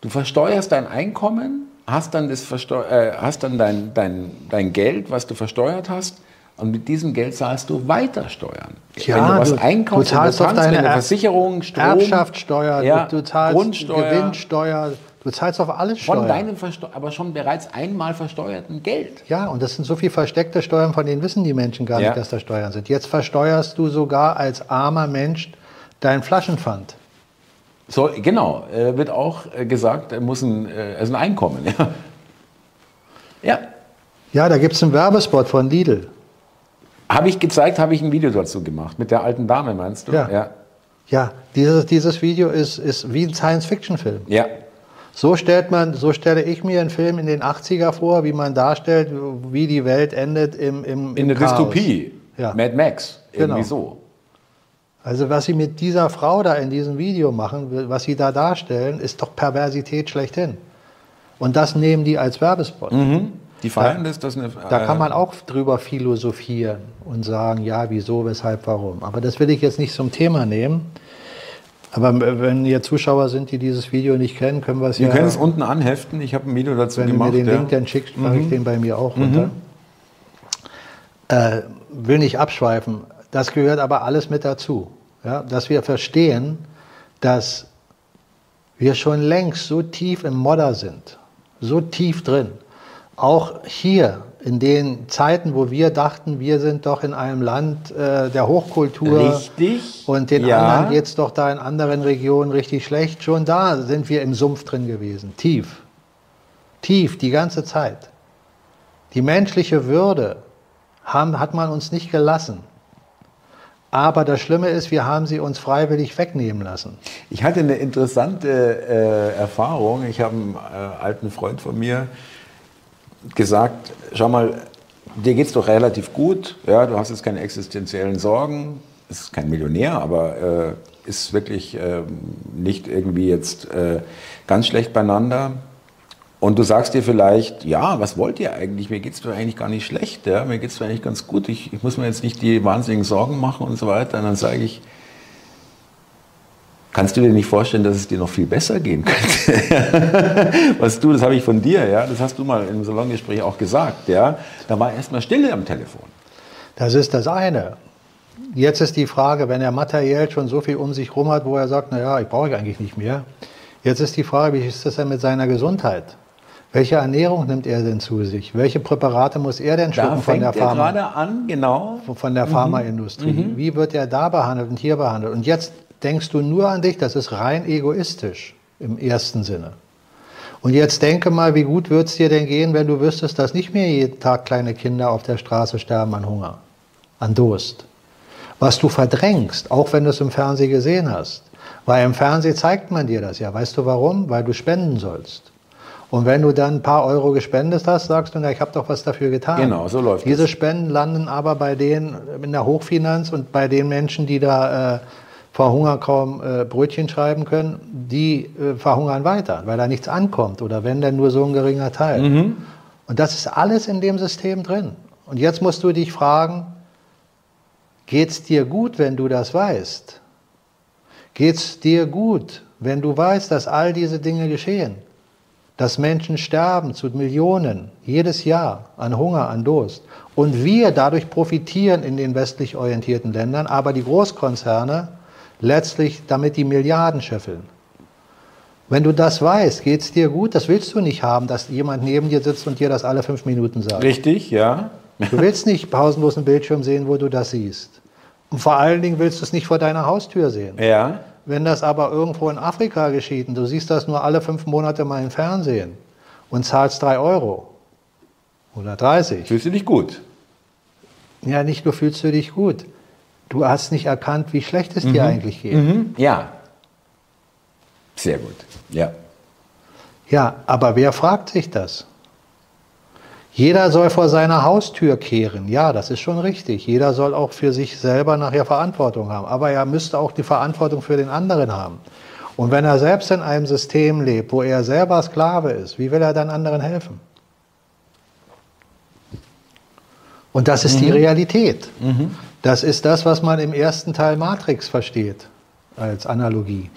du versteuerst dein Einkommen, hast dann, das äh, hast dann dein, dein, dein Geld, was du versteuert hast, und mit diesem Geld zahlst du weiter Steuern. Ja, wenn du was einkaufst, du zahlst auf deine Versicherung, Strom, Erbschaftssteuer, ja, du, du zahlst Grundsteuer, Gewinnsteuer, du zahlst auf alles Steuern. Von deinem aber schon bereits einmal versteuerten Geld. Ja, und das sind so viele versteckte Steuern, von denen wissen die Menschen gar ja. nicht, dass da Steuern sind. Jetzt versteuerst du sogar als armer Mensch dein Flaschenpfand. So, genau, äh, wird auch äh, gesagt, er muss ein, äh, ist ein Einkommen. [LAUGHS] Ja, ja. ja da gibt es einen Werbespot von Lidl. Habe ich gezeigt, habe ich ein Video dazu gemacht. Mit der alten Dame, meinst du? Ja. Ja, ja dieses, dieses Video ist, ist wie ein Science-Fiction-Film. Ja. So stellt man, so stelle ich mir einen Film in den 80er vor, wie man darstellt, wie die Welt endet im, im, In der Dystopie. Ja. Mad Max. Irgendwie genau. so. Also was sie mit dieser Frau da in diesem Video machen, was sie da darstellen, ist doch Perversität schlechthin. Und das nehmen die als Werbespot. Mhm. Die feiern da, das, eine, Da kann man auch drüber philosophieren und sagen, ja, wieso, weshalb, warum. Aber das will ich jetzt nicht zum Thema nehmen. Aber wenn hier Zuschauer sind, die dieses Video nicht kennen, können wir es ja... Wir können es unten anheften. Ich habe ein Video dazu wenn gemacht. Wenn du mir den Link dann schickst, mache mhm. ich den bei mir auch runter. Mhm. Äh, will nicht abschweifen. Das gehört aber alles mit dazu. Ja? Dass wir verstehen, dass wir schon längst so tief im Modder sind, so tief drin, auch hier in den Zeiten, wo wir dachten, wir sind doch in einem Land äh, der Hochkultur richtig, und den ja. anderen geht es doch da in anderen Regionen richtig schlecht, schon da sind wir im Sumpf drin gewesen, tief, tief die ganze Zeit. Die menschliche Würde haben, hat man uns nicht gelassen. Aber das Schlimme ist, wir haben sie uns freiwillig wegnehmen lassen. Ich hatte eine interessante äh, Erfahrung. Ich habe einen äh, alten Freund von mir, gesagt, schau mal, dir geht es doch relativ gut, ja, du hast jetzt keine existenziellen Sorgen, ist kein Millionär, aber äh, ist wirklich äh, nicht irgendwie jetzt äh, ganz schlecht beieinander. Und du sagst dir vielleicht, ja, was wollt ihr eigentlich? Mir geht es doch eigentlich gar nicht schlecht, ja? mir geht es eigentlich ganz gut, ich, ich muss mir jetzt nicht die wahnsinnigen Sorgen machen und so weiter. Und dann sage ich, Kannst du dir nicht vorstellen, dass es dir noch viel besser gehen könnte? [LAUGHS] Was du, das habe ich von dir, ja, das hast du mal im Salongespräch auch gesagt, ja. Da war erstmal Stille am Telefon. Das ist das eine. Jetzt ist die Frage, wenn er materiell schon so viel um sich herum hat, wo er sagt, naja, ich brauche ich eigentlich nicht mehr. Jetzt ist die Frage, wie ist das denn mit seiner Gesundheit? Welche Ernährung nimmt er denn zu sich? Welche Präparate muss er denn schlucken von der Pharma? gerade an, genau. Von der Pharmaindustrie. Mhm. Wie wird er da behandelt und hier behandelt? Und jetzt denkst du nur an dich, das ist rein egoistisch im ersten Sinne. Und jetzt denke mal, wie gut würde es dir denn gehen, wenn du wüsstest, dass nicht mehr jeden Tag kleine Kinder auf der Straße sterben an Hunger, an Durst. Was du verdrängst, auch wenn du es im Fernsehen gesehen hast. Weil im Fernsehen zeigt man dir das ja. Weißt du warum? Weil du spenden sollst. Und wenn du dann ein paar Euro gespendet hast, sagst du, na, ich habe doch was dafür getan. Genau, so läuft Diese das. Spenden landen aber bei denen in der Hochfinanz und bei den Menschen, die da äh, vor Hunger kaum äh, Brötchen schreiben können, die äh, verhungern weiter, weil da nichts ankommt oder wenn dann nur so ein geringer Teil. Mhm. Und das ist alles in dem System drin. Und jetzt musst du dich fragen, geht es dir gut, wenn du das weißt? Geht es dir gut, wenn du weißt, dass all diese Dinge geschehen? dass Menschen sterben zu Millionen jedes Jahr an Hunger, an Durst. Und wir dadurch profitieren in den westlich orientierten Ländern, aber die Großkonzerne letztlich damit die Milliarden scheffeln. Wenn du das weißt, geht es dir gut, das willst du nicht haben, dass jemand neben dir sitzt und dir das alle fünf Minuten sagt. Richtig, ja. Du willst nicht pausenlos einen Bildschirm sehen, wo du das siehst. Und vor allen Dingen willst du es nicht vor deiner Haustür sehen. Ja. Wenn das aber irgendwo in Afrika geschieht und du siehst das nur alle fünf Monate mal im Fernsehen und zahlst drei Euro oder 30. Fühlst du dich gut? Ja, nicht nur fühlst du dich gut. Du hast nicht erkannt, wie schlecht es mhm. dir eigentlich geht. Mhm. Ja. Sehr gut. Ja. Ja, aber wer fragt sich das? Jeder soll vor seiner Haustür kehren. Ja, das ist schon richtig. Jeder soll auch für sich selber nachher Verantwortung haben. Aber er müsste auch die Verantwortung für den anderen haben. Und wenn er selbst in einem System lebt, wo er selber Sklave ist, wie will er dann anderen helfen? Und das ist mhm. die Realität. Mhm. Das ist das, was man im ersten Teil Matrix versteht als Analogie.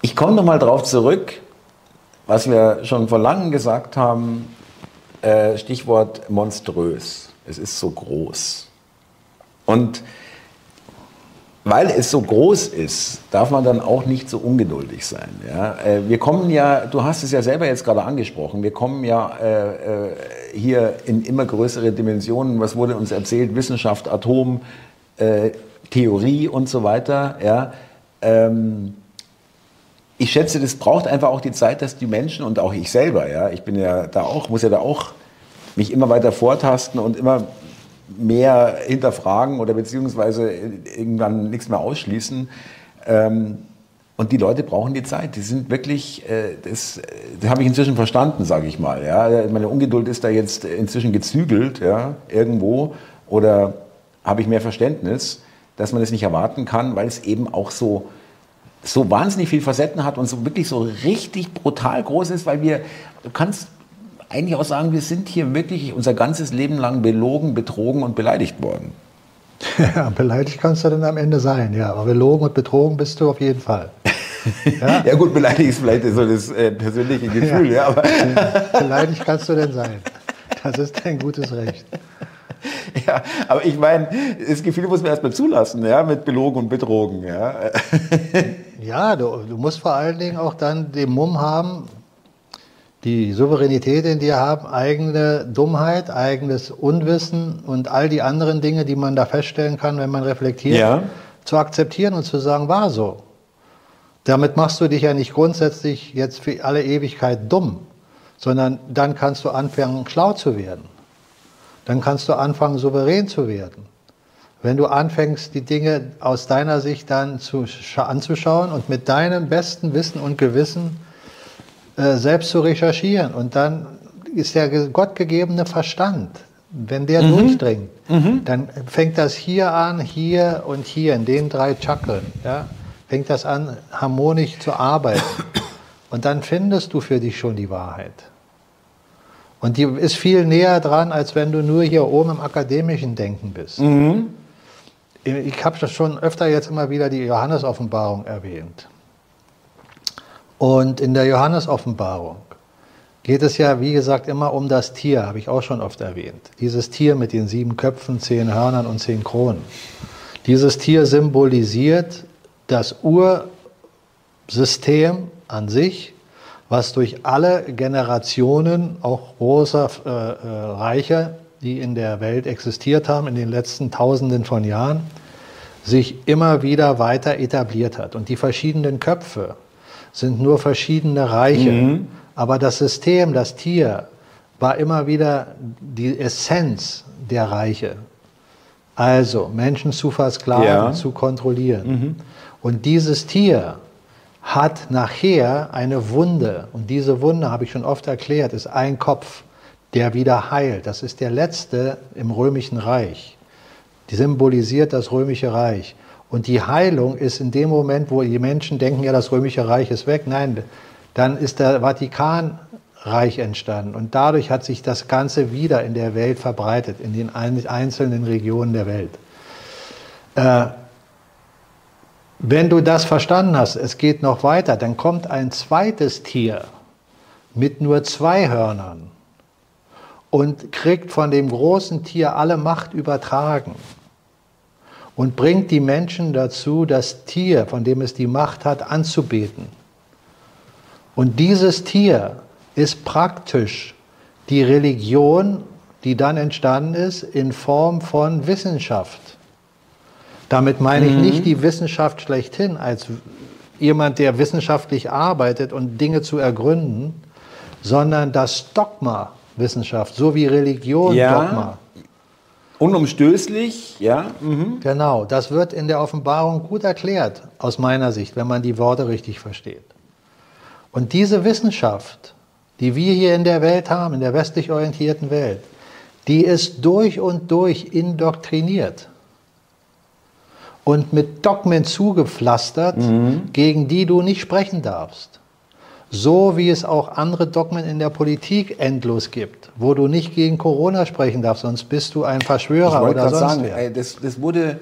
Ich komme nochmal darauf zurück, was wir schon vor langem gesagt haben, äh, Stichwort monströs. Es ist so groß. Und weil es so groß ist, darf man dann auch nicht so ungeduldig sein. Ja? Äh, wir kommen ja, du hast es ja selber jetzt gerade angesprochen, wir kommen ja äh, äh, hier in immer größere Dimensionen. Was wurde uns erzählt? Wissenschaft, Atom, äh, Theorie und so weiter. Ja? Ähm, ich schätze, das braucht einfach auch die Zeit, dass die Menschen und auch ich selber, ja, ich bin ja da auch, muss ja da auch mich immer weiter vortasten und immer mehr hinterfragen oder beziehungsweise irgendwann nichts mehr ausschließen. Ähm, und die Leute brauchen die Zeit. Die sind wirklich, äh, das, das habe ich inzwischen verstanden, sage ich mal. Ja. Meine Ungeduld ist da jetzt inzwischen gezügelt, ja, irgendwo. Oder habe ich mehr Verständnis, dass man das nicht erwarten kann, weil es eben auch so so wahnsinnig viel Facetten hat und so wirklich so richtig brutal groß ist, weil wir, du kannst eigentlich auch sagen, wir sind hier wirklich unser ganzes Leben lang belogen, betrogen und beleidigt worden. [LAUGHS] Ja, beleidigt kannst du dann am Ende sein, ja. Aber belogen und betrogen bist du auf jeden Fall. [LAUGHS] Ja, ja gut, beleidigt ist vielleicht so das äh, persönliche Gefühl, ja. ja aber [LAUGHS] beleidigt kannst du denn sein. Das ist dein gutes Recht. Ja, aber ich meine, das Gefühl muss man erstmal zulassen, ja, mit Belogen und Betrogen, ja. Ja, du, du musst vor allen Dingen auch dann den Mumm haben, die Souveränität in dir haben, eigene Dummheit, eigenes Unwissen und all die anderen Dinge, die man da feststellen kann, wenn man reflektiert, ja. zu akzeptieren und zu sagen, war so. Damit machst du dich ja nicht grundsätzlich jetzt für alle Ewigkeit dumm, sondern dann kannst du anfangen, schlau zu werden. Dann kannst du anfangen, souverän zu werden. Wenn du anfängst, die Dinge aus deiner Sicht dann zu, anzuschauen und mit deinem besten Wissen und Gewissen äh, selbst zu recherchieren. Und dann ist der gottgegebene Verstand, wenn der mhm. durchdringt, mhm. dann fängt das hier an, hier und hier, in den drei Chakren, ja, fängt das an, harmonisch zu arbeiten. Und dann findest du für dich schon die Wahrheit. Und die ist viel näher dran, als wenn du nur hier oben im akademischen Denken bist. Mhm ich habe schon öfter jetzt immer wieder die Johannesoffenbarung erwähnt. Und in der Johannesoffenbarung geht es ja, wie gesagt, immer um das Tier, habe ich auch schon oft erwähnt. Dieses Tier mit den sieben Köpfen, zehn Hörnern und zehn Kronen. Dieses Tier symbolisiert das Ursystem an sich, was durch alle Generationen auch großer äh, äh, Reiche, die in der Welt existiert haben, in den letzten Tausenden von Jahren, sich immer wieder weiter etabliert hat. Und die verschiedenen Köpfe sind nur verschiedene Reiche. Mhm. Aber das System, das Tier, war immer wieder die Essenz der Reiche. Also Menschen zu versklaven, ja. zu kontrollieren. Mhm. Und dieses Tier hat nachher eine Wunde. Und diese Wunde, habe ich schon oft erklärt, ist ein Kopf, der wieder heilt. Das ist der letzte im römischen Reich. Die symbolisiert das römische Reich. Und die Heilung ist in dem Moment, wo die Menschen denken, ja, das römische Reich ist weg. Nein, dann ist der Vatikanreich entstanden. Und dadurch hat sich das Ganze wieder in der Welt verbreitet, in den einzelnen Regionen der Welt. Äh, wenn du das verstanden hast, es geht noch weiter, dann kommt ein zweites Tier mit nur zwei Hörnern und kriegt von dem großen Tier alle Macht übertragen und bringt die Menschen dazu, das Tier, von dem es die Macht hat, anzubeten. Und dieses Tier ist praktisch die Religion, die dann entstanden ist, in Form von Wissenschaft. Damit meine ich nicht mhm. die Wissenschaft schlechthin als jemand, der wissenschaftlich arbeitet und Dinge zu ergründen, sondern das Dogma Wissenschaft, so wie Religion ja. Dogma. Unumstößlich, ja. Mhm. Genau, das wird in der Offenbarung gut erklärt, aus meiner Sicht, wenn man die Worte richtig versteht. Und diese Wissenschaft, die wir hier in der Welt haben, in der westlich orientierten Welt, die ist durch und durch indoktriniert und mit Dogmen zugepflastert, mhm. gegen die du nicht sprechen darfst. So wie es auch andere Dogmen in der Politik endlos gibt, wo du nicht gegen Corona sprechen darfst, sonst bist du ein Verschwörer oder sonst sagen, wer. Das, das wurde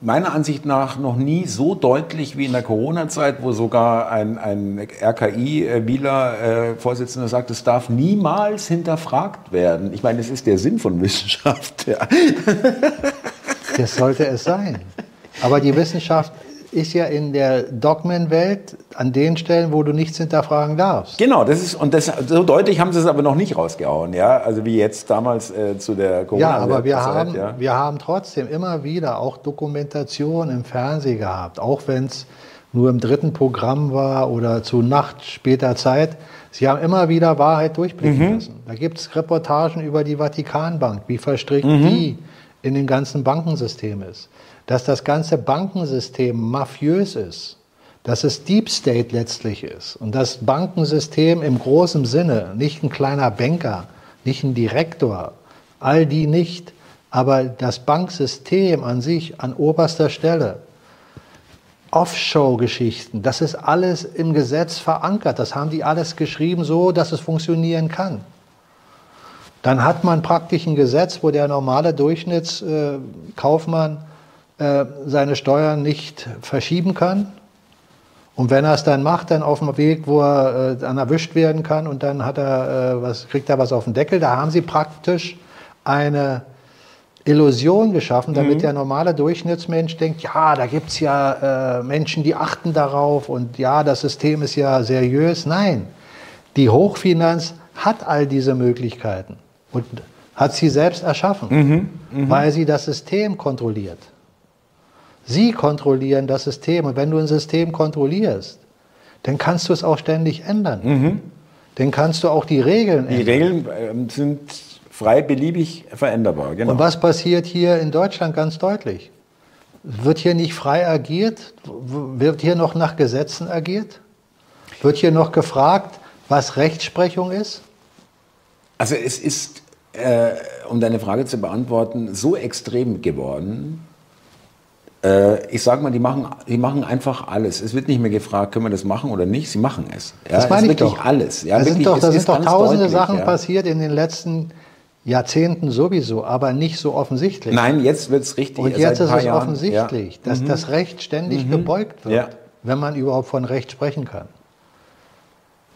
meiner Ansicht nach noch nie so deutlich wie in der Corona-Zeit, wo sogar ein, ein RKI-Wieler-Vorsitzender äh, sagt, es darf niemals hinterfragt werden. Ich meine, das ist der Sinn von Wissenschaft. Ja. Das sollte es sein. Aber die Wissenschaft ist ja in der Dogmenwelt an den Stellen, wo du nichts hinterfragen darfst. Genau, das ist und das, so deutlich haben sie es aber noch nicht rausgehauen, ja, also wie jetzt damals äh, zu der Corona. Ja, aber wir haben, ja. wir haben trotzdem immer wieder auch Dokumentation im Fernsehen gehabt, auch wenn es nur im dritten Programm war oder zu Nacht später Zeit. Sie haben immer wieder Wahrheit durchblicken mhm. lassen. Da gibt es Reportagen über die Vatikanbank, wie verstrickt mhm. die in dem ganzen Bankensystem ist. Dass das ganze Bankensystem mafiös ist, dass es Deep State letztlich ist und das Bankensystem im großen Sinne, nicht ein kleiner Banker, nicht ein Direktor, all die nicht, aber das Banksystem an sich an oberster Stelle, Offshore-Geschichten, das ist alles im Gesetz verankert. Das haben die alles geschrieben so, dass es funktionieren kann. Dann hat man praktisch ein Gesetz, wo der normale Durchschnittskaufmann äh, seine Steuern nicht verschieben kann. Und wenn er es dann macht, dann auf dem Weg, wo er äh, dann erwischt werden kann und dann hat er, äh, was, kriegt er was auf den Deckel, da haben sie praktisch eine Illusion geschaffen, damit mhm. der normale Durchschnittsmensch denkt, ja, da gibt es ja äh, Menschen, die achten darauf und ja, das System ist ja seriös. Nein, die Hochfinanz hat all diese Möglichkeiten und hat sie selbst erschaffen, mhm, mh. weil sie das System kontrolliert. Sie kontrollieren das System und wenn du ein System kontrollierst, dann kannst du es auch ständig ändern. Mhm. Dann kannst du auch die Regeln ändern. Die Regeln ähm, sind frei beliebig veränderbar. Genau. Und was passiert hier in Deutschland ganz deutlich? Wird hier nicht frei agiert? Wird hier noch nach Gesetzen agiert? Wird hier noch gefragt, was Rechtsprechung ist? Also es ist, äh, um deine Frage zu beantworten, so extrem geworden. Äh, ich sage mal, die machen, die machen einfach alles. Es wird nicht mehr gefragt, können wir das machen oder nicht. Sie machen es. Ja, das meine ich wirklich doch. alles. Ja, da sind doch, da sind doch tausende deutlich, Sachen ja. passiert in den letzten Jahrzehnten sowieso, aber nicht so offensichtlich. Nein, jetzt wird es richtig. Und jetzt ist es Jahren. offensichtlich, ja. dass mhm. das Recht ständig mhm. gebeugt wird, wenn man überhaupt von Recht sprechen kann.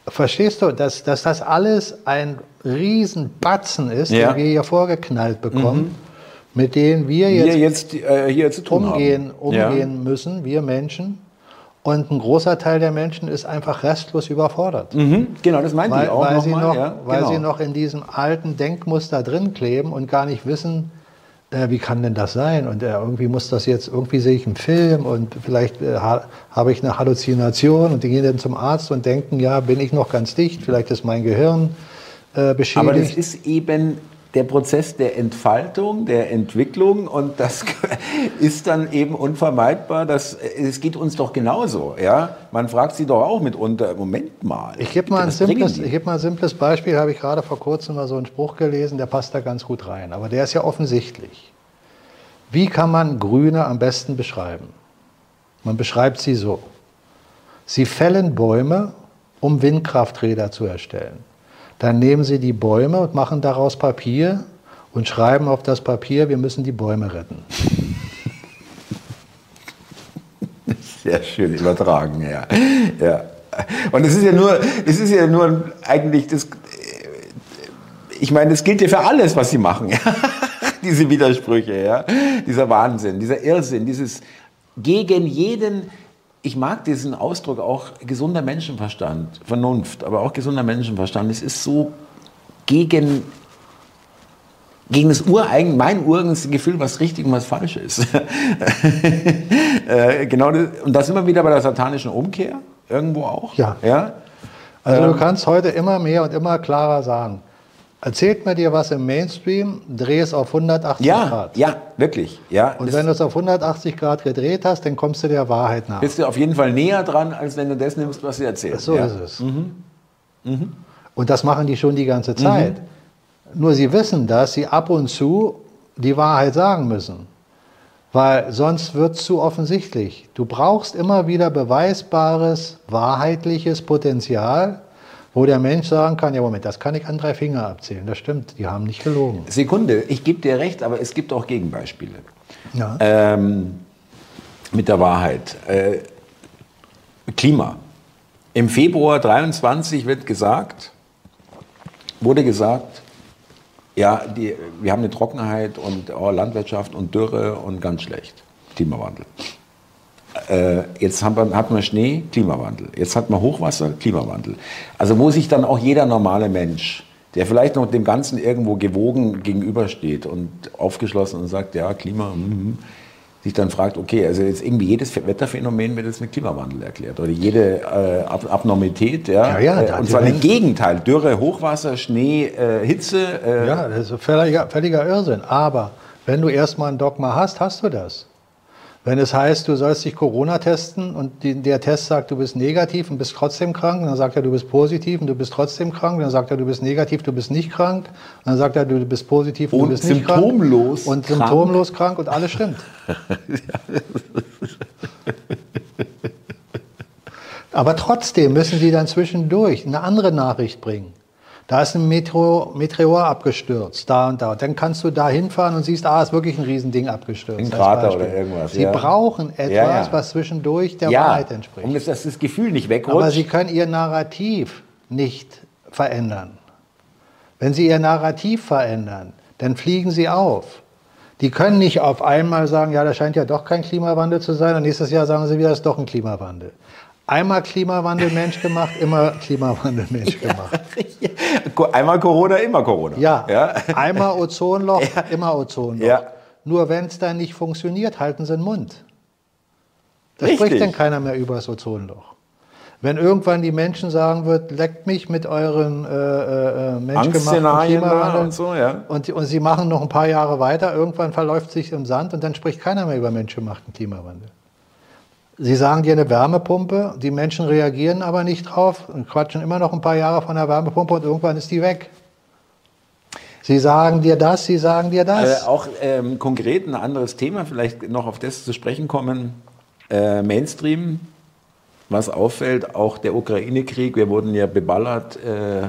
Verstehst du, dass, dass das alles ein Riesenbatzen ist, den wir hier vorgeknallt bekommen, mhm. Mit denen wir jetzt, wir jetzt äh, hier zu tun umgehen, haben. umgehen ja. müssen, wir Menschen. Und ein großer Teil der Menschen ist einfach restlos überfordert. Mhm, genau, das meinte weil, ich auch weil, noch sie, mal, noch, ja, weil genau. sie noch in diesem alten Denkmuster drin kleben und gar nicht wissen, äh, wie kann denn das sein? Und äh, irgendwie muss das jetzt, irgendwie sehe ich einen Film und vielleicht äh, ha, habe ich eine Halluzination und die gehen dann zum Arzt und denken, ja, bin ich noch ganz dicht, vielleicht ist mein Gehirn äh, beschädigt. Aber das ist eben der Prozess der Entfaltung, der Entwicklung und das [LAUGHS] ist dann eben unvermeidbar. Dass, es geht uns doch genauso. Ja? Man fragt sie doch auch mitunter, Moment mal. Ich gebe mal, ein simples, ich geb mal ein simples Beispiel, habe ich gerade vor kurzem mal so einen Spruch gelesen, der passt da ganz gut rein. Aber der ist ja offensichtlich. Wie kann man Grüne am besten beschreiben? Man beschreibt sie so. Sie fällen Bäume, um Windkrafträder zu erstellen. Dann nehmen sie die Bäume und machen daraus Papier und schreiben auf das Papier, wir müssen die Bäume retten. [LAUGHS] Sehr schön übertragen, ja. ja. Und es ist ja nur, es ist ja nur eigentlich das, ich meine, das gilt ja für alles, was sie machen. [LAUGHS] Ja? Diese Widersprüche, ja. Dieser Wahnsinn, dieser Irrsinn, dieses gegen jeden, ich mag diesen Ausdruck auch gesunder Menschenverstand, Vernunft, aber auch gesunder Menschenverstand. Es ist so gegen gegen das ureigen, mein ureigenes Gefühl, was richtig und was falsch ist. [LAUGHS] äh, genau, das, und das immer wieder bei der satanischen Umkehr, irgendwo auch. Ja. ja? Also Ähm. du kannst heute immer mehr und immer klarer sagen. Erzählt mir dir was im Mainstream, dreh es auf 180 Ja, Grad. ja, wirklich. Ja, Und wenn du es auf 180 Grad gedreht hast, dann kommst du der Wahrheit nach. bist du auf jeden Fall näher dran, als wenn du das nimmst, was sie erzählen. So ja. ist es. Und das machen die schon die ganze Zeit. Nur sie wissen, dass sie ab und zu die Wahrheit sagen müssen. Weil sonst wird es zu offensichtlich. Du brauchst immer wieder beweisbares, wahrheitliches Potenzial, wo der Mensch sagen kann, ja Moment, das kann ich an drei Finger abzählen. Das stimmt, die haben nicht gelogen. Sekunde, ich gebe dir recht, aber es gibt auch Gegenbeispiele. Ja. Ähm, mit der Wahrheit. Äh, Klima. Im Februar 23 wird gesagt, wurde gesagt, ja, die, wir haben eine Trockenheit und oh, Landwirtschaft und Dürre und ganz schlecht. Klimawandel. Äh, jetzt hat man, hat man Schnee, Klimawandel. Jetzt hat man Hochwasser, Klimawandel. Also wo sich dann auch jeder normale Mensch, der vielleicht noch dem Ganzen irgendwo gewogen gegenübersteht und aufgeschlossen und sagt, ja, Klima, mhm, sich dann fragt, okay, also jetzt irgendwie jedes Wetterphänomen wird jetzt mit Klimawandel erklärt oder jede äh, Ab Abnormität, ja, Ja, ja, äh, und zwar im Gegenteil, Dürre, Hochwasser, Schnee, äh, Hitze, äh, Ja, das ist völliger, völliger Irrsinn. Aber wenn du erstmal ein Dogma hast, hast du das. Wenn es heißt, du sollst dich Corona testen und die, der Test sagt, du bist negativ und bist trotzdem krank, dann sagt er, du bist positiv und du bist trotzdem krank, dann sagt er, du bist negativ, du bist nicht krank, und dann sagt er, du bist positiv und, Und du bist nicht krank. symptomlos Und krank. symptomlos krank und alles stimmt. [LAUGHS] Aber trotzdem müssen sie dann zwischendurch eine andere Nachricht bringen. Da ist ein Metro, Meteor abgestürzt, da und da. Und dann kannst du da hinfahren und siehst, ah, ist wirklich ein Riesending abgestürzt. Ein Krater oder irgendwas, Sie ja. brauchen etwas, Ja, ja. was zwischendurch der Wahrheit entspricht. um dass dass das Gefühl nicht wegrutscht. Aber sie können ihr Narrativ nicht verändern. Wenn sie ihr Narrativ verändern, dann fliegen sie auf. Die können nicht auf einmal sagen, ja, da scheint ja doch kein Klimawandel zu sein und nächstes Jahr sagen sie wieder, es ist doch ein Klimawandel. Einmal Klimawandel Mensch gemacht, immer Klimawandel Mensch gemacht. Einmal Corona, immer Corona. Ja, ja? einmal Ozonloch, immer Ozonloch. Ja. Nur wenn es dann nicht funktioniert, halten sie den Mund. Da Richtig. spricht dann keiner mehr über das Ozonloch. Wenn irgendwann die Menschen sagen wird, leckt mich mit euren äh, äh, menschgemachten Angstszenarien da Klimawandel und so, ja. und, und sie machen noch ein paar Jahre weiter, irgendwann verläuft sich im Sand und dann spricht keiner mehr über menschgemachten Klimawandel. Sie sagen dir eine Wärmepumpe, die Menschen reagieren aber nicht drauf und quatschen immer noch ein paar Jahre von der Wärmepumpe und irgendwann ist die weg. Sie sagen dir das, sie sagen dir das. Äh, auch ähm, konkret ein anderes Thema, vielleicht noch auf das zu sprechen kommen. Äh, Mainstream, was auffällt, auch der Ukraine-Krieg, wir wurden ja beballert, äh,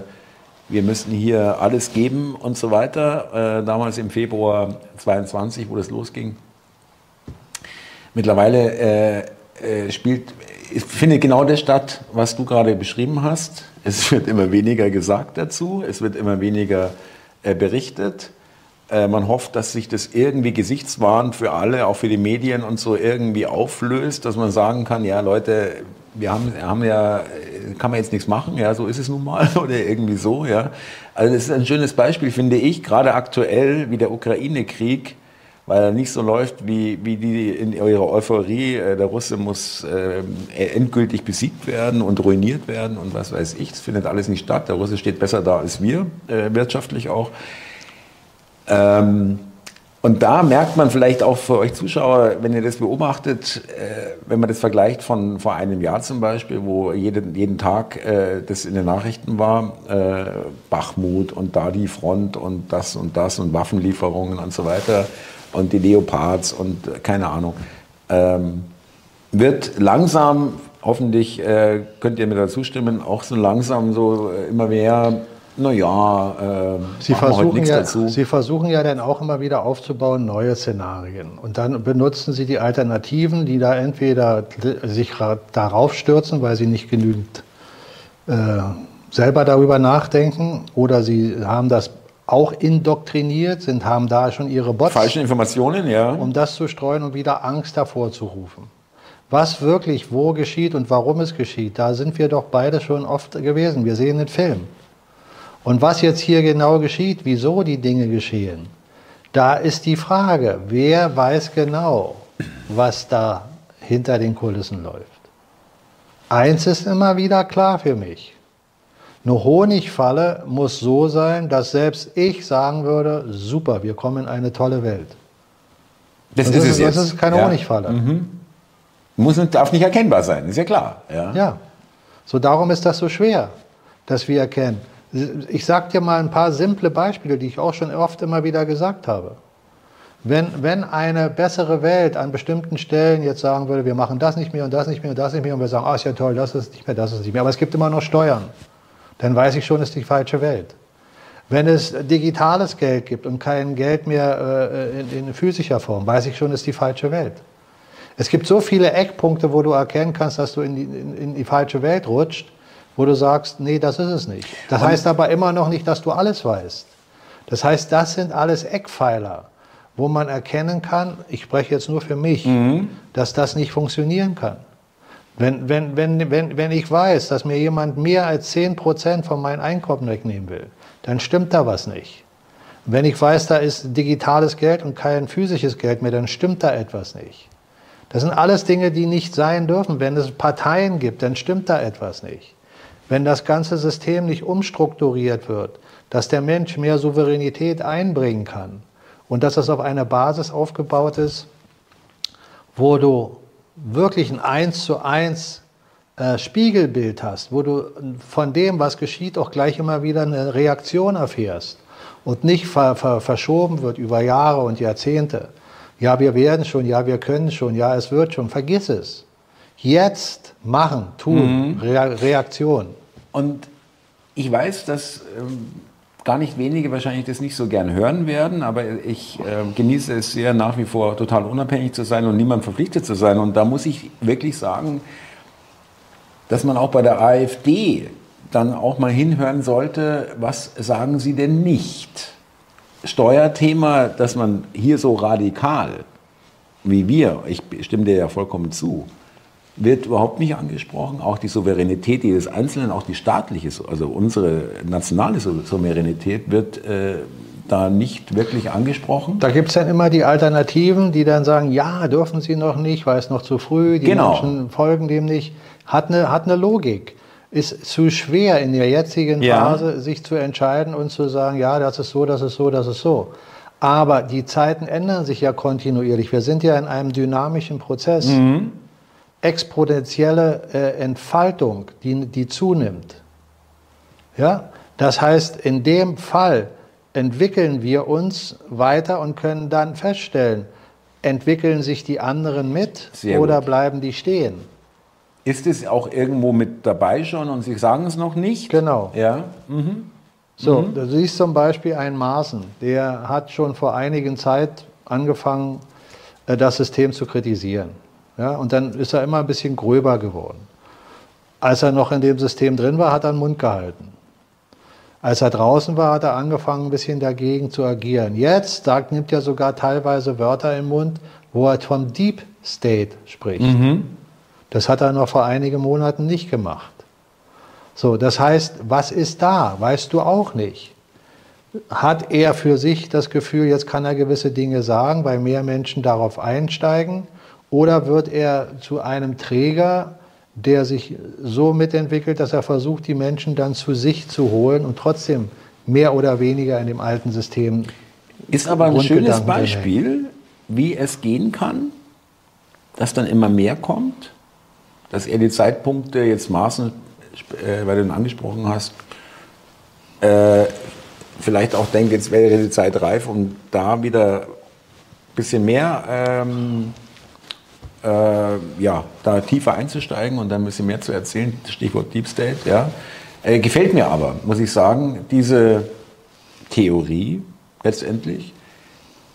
wir müssen hier alles geben und so weiter. Äh, damals im Februar 22, wo das losging. Mittlerweile äh, äh, spielt, findet genau das statt, was du gerade beschrieben hast. Es wird immer weniger gesagt dazu, es wird immer weniger äh, berichtet. Äh, man hofft, dass sich das irgendwie gesichtswahrend für alle, auch für die Medien und so irgendwie auflöst, dass man sagen kann, ja Leute, wir haben, haben ja, kann man jetzt nichts machen, ja, so ist es nun mal [LAUGHS] oder irgendwie so, ja. Also das ist ein schönes Beispiel, finde ich, gerade aktuell wie der Ukraine-Krieg, weil er nicht so läuft wie, wie die in ihrer Euphorie, äh, der Russe muss äh, endgültig besiegt werden und ruiniert werden und was weiß ich, das findet alles nicht statt. Der Russe steht besser da als wir, äh, wirtschaftlich auch. Ähm, und da merkt man vielleicht auch für euch Zuschauer, wenn ihr das beobachtet, äh, wenn man das vergleicht von vor einem Jahr zum Beispiel, wo jeden, jeden Tag äh, das in den Nachrichten war, äh, Bachmut und da die Front und das und das und Waffenlieferungen und so weiter und die Leopards und äh, keine Ahnung, ähm, wird langsam, hoffentlich äh, könnt ihr mir da zustimmen, auch so langsam so äh, immer mehr naja, äh, Sie versuchen, ja, dazu. Sie versuchen ja dann auch immer wieder aufzubauen neue Szenarien. Und dann benutzen Sie die Alternativen, die da entweder sich darauf stürzen, weil sie nicht genügend äh, selber darüber nachdenken, oder sie haben das auch indoktriniert, sind, haben da schon ihre Bots. Falsche Informationen, ja. Um das zu streuen und wieder Angst hervorzurufen. Was wirklich wo geschieht und warum es geschieht, da sind wir doch beide schon oft gewesen. Wir sehen den Film. Und was jetzt hier genau geschieht, wieso die Dinge geschehen, da ist die Frage, wer weiß genau, was da hinter den Kulissen läuft. Eins ist immer wieder klar für mich. Eine Honigfalle muss so sein, dass selbst ich sagen würde, super, wir kommen in eine tolle Welt. Das, das ist, es jetzt. Das ist keine ja. Honigfalle. Mhm. Muss und darf nicht erkennbar sein, ist ja klar. Ja. ja. So darum ist das so schwer, dass wir erkennen. Ich sage dir mal ein paar simple Beispiele, die ich auch schon oft immer wieder gesagt habe. Wenn, wenn eine bessere Welt an bestimmten Stellen jetzt sagen würde, wir machen das nicht mehr und das nicht mehr und das nicht mehr und wir sagen, ah, ist ja toll, das ist nicht mehr, das ist nicht mehr, aber es gibt immer noch Steuern, dann weiß ich schon, es ist die falsche Welt. Wenn es digitales Geld gibt und kein Geld mehr äh, in, in physischer Form, weiß ich schon, es ist die falsche Welt. Es gibt so viele Eckpunkte, wo du erkennen kannst, dass du in die, in, in die falsche Welt rutscht wo du sagst, nee, das ist es nicht. Das heißt aber immer noch nicht, dass du alles weißt. Das heißt, das sind alles Eckpfeiler, wo man erkennen kann, ich spreche jetzt nur für mich, mhm. dass das nicht funktionieren kann. Wenn, wenn, wenn, wenn, wenn ich weiß, dass mir jemand mehr als 10% von meinem Einkommen wegnehmen will, dann stimmt da was nicht. Wenn ich weiß, da ist digitales Geld und kein physisches Geld mehr, dann stimmt da etwas nicht. Das sind alles Dinge, die nicht sein dürfen. Wenn es Parteien gibt, dann stimmt da etwas nicht wenn das ganze System nicht umstrukturiert wird, dass der Mensch mehr Souveränität einbringen kann und dass das auf einer Basis aufgebaut ist, wo du wirklich ein Eins zu eins äh, Spiegelbild hast, wo du von dem, was geschieht, auch gleich immer wieder eine Reaktion erfährst und nicht ver ver verschoben wird über Jahre und Jahrzehnte. Ja, wir werden schon, ja, wir können schon, ja, es wird schon. Vergiss es. Jetzt machen, tun, mhm. Reaktion. Und ich weiß, dass ähm, gar nicht wenige wahrscheinlich das nicht so gern hören werden, aber ich äh, genieße es sehr, nach wie vor total unabhängig zu sein und niemand verpflichtet zu sein. Und da muss ich wirklich sagen, dass man auch bei der AfD dann auch mal hinhören sollte, was sagen sie denn nicht? Steuerthema, dass man hier so radikal wie wir, ich stimme dir ja vollkommen zu, wird überhaupt nicht angesprochen. Auch die Souveränität jedes Einzelnen, auch die staatliche, also unsere nationale Souveränität wird äh, da nicht wirklich angesprochen. Da gibt es dann immer die Alternativen, die dann sagen, ja, dürfen sie noch nicht, weil es noch zu früh, die genau. Menschen folgen dem nicht. Hat eine, hat eine Logik. Ist zu schwer in der jetzigen Phase, ja. sich zu entscheiden und zu sagen, ja, das ist so, das ist so, das ist so. Aber die Zeiten ändern sich ja kontinuierlich. Wir sind ja in einem dynamischen Prozess. Mhm exponentielle äh, Entfaltung, die, die zunimmt. Ja? Das heißt, in dem Fall entwickeln wir uns weiter und können dann feststellen, entwickeln sich die anderen mit Sehr oder gut. bleiben die stehen. Ist es auch irgendwo mit dabei schon und Sie sagen es noch nicht? Genau. Ja. Mhm. So, mhm. du siehst zum Beispiel einen Maaßen, der hat schon vor einigen Zeit angefangen, äh, das System zu kritisieren. Ja, und dann ist er immer ein bisschen gröber geworden. Als er noch in dem System drin war, hat er den Mund gehalten. Als er draußen war, hat er angefangen, ein bisschen dagegen zu agieren. Jetzt sagt, nimmt er sogar teilweise Wörter im Mund, wo er vom Deep State spricht. Mhm. Das hat er noch vor einigen Monaten nicht gemacht. So, das heißt, was ist da? Weißt du auch nicht. Hat er für sich das Gefühl, jetzt kann er gewisse Dinge sagen, weil mehr Menschen darauf einsteigen? Oder wird er zu einem Träger, der sich so mitentwickelt, dass er versucht, die Menschen dann zu sich zu holen und trotzdem mehr oder weniger in dem alten System. Ist aber ein schönes Beispiel, wie es gehen kann, dass dann immer mehr kommt, dass er die Zeitpunkte jetzt maßen äh, weil du ihn angesprochen hast, äh, vielleicht auch denkt, jetzt wäre die Zeit reif, um da wieder ein bisschen mehr ähm, äh, ja, da tiefer einzusteigen und dann ein bisschen mehr zu erzählen. Stichwort Deep State, ja. Äh, gefällt mir aber, muss ich sagen, diese Theorie letztendlich.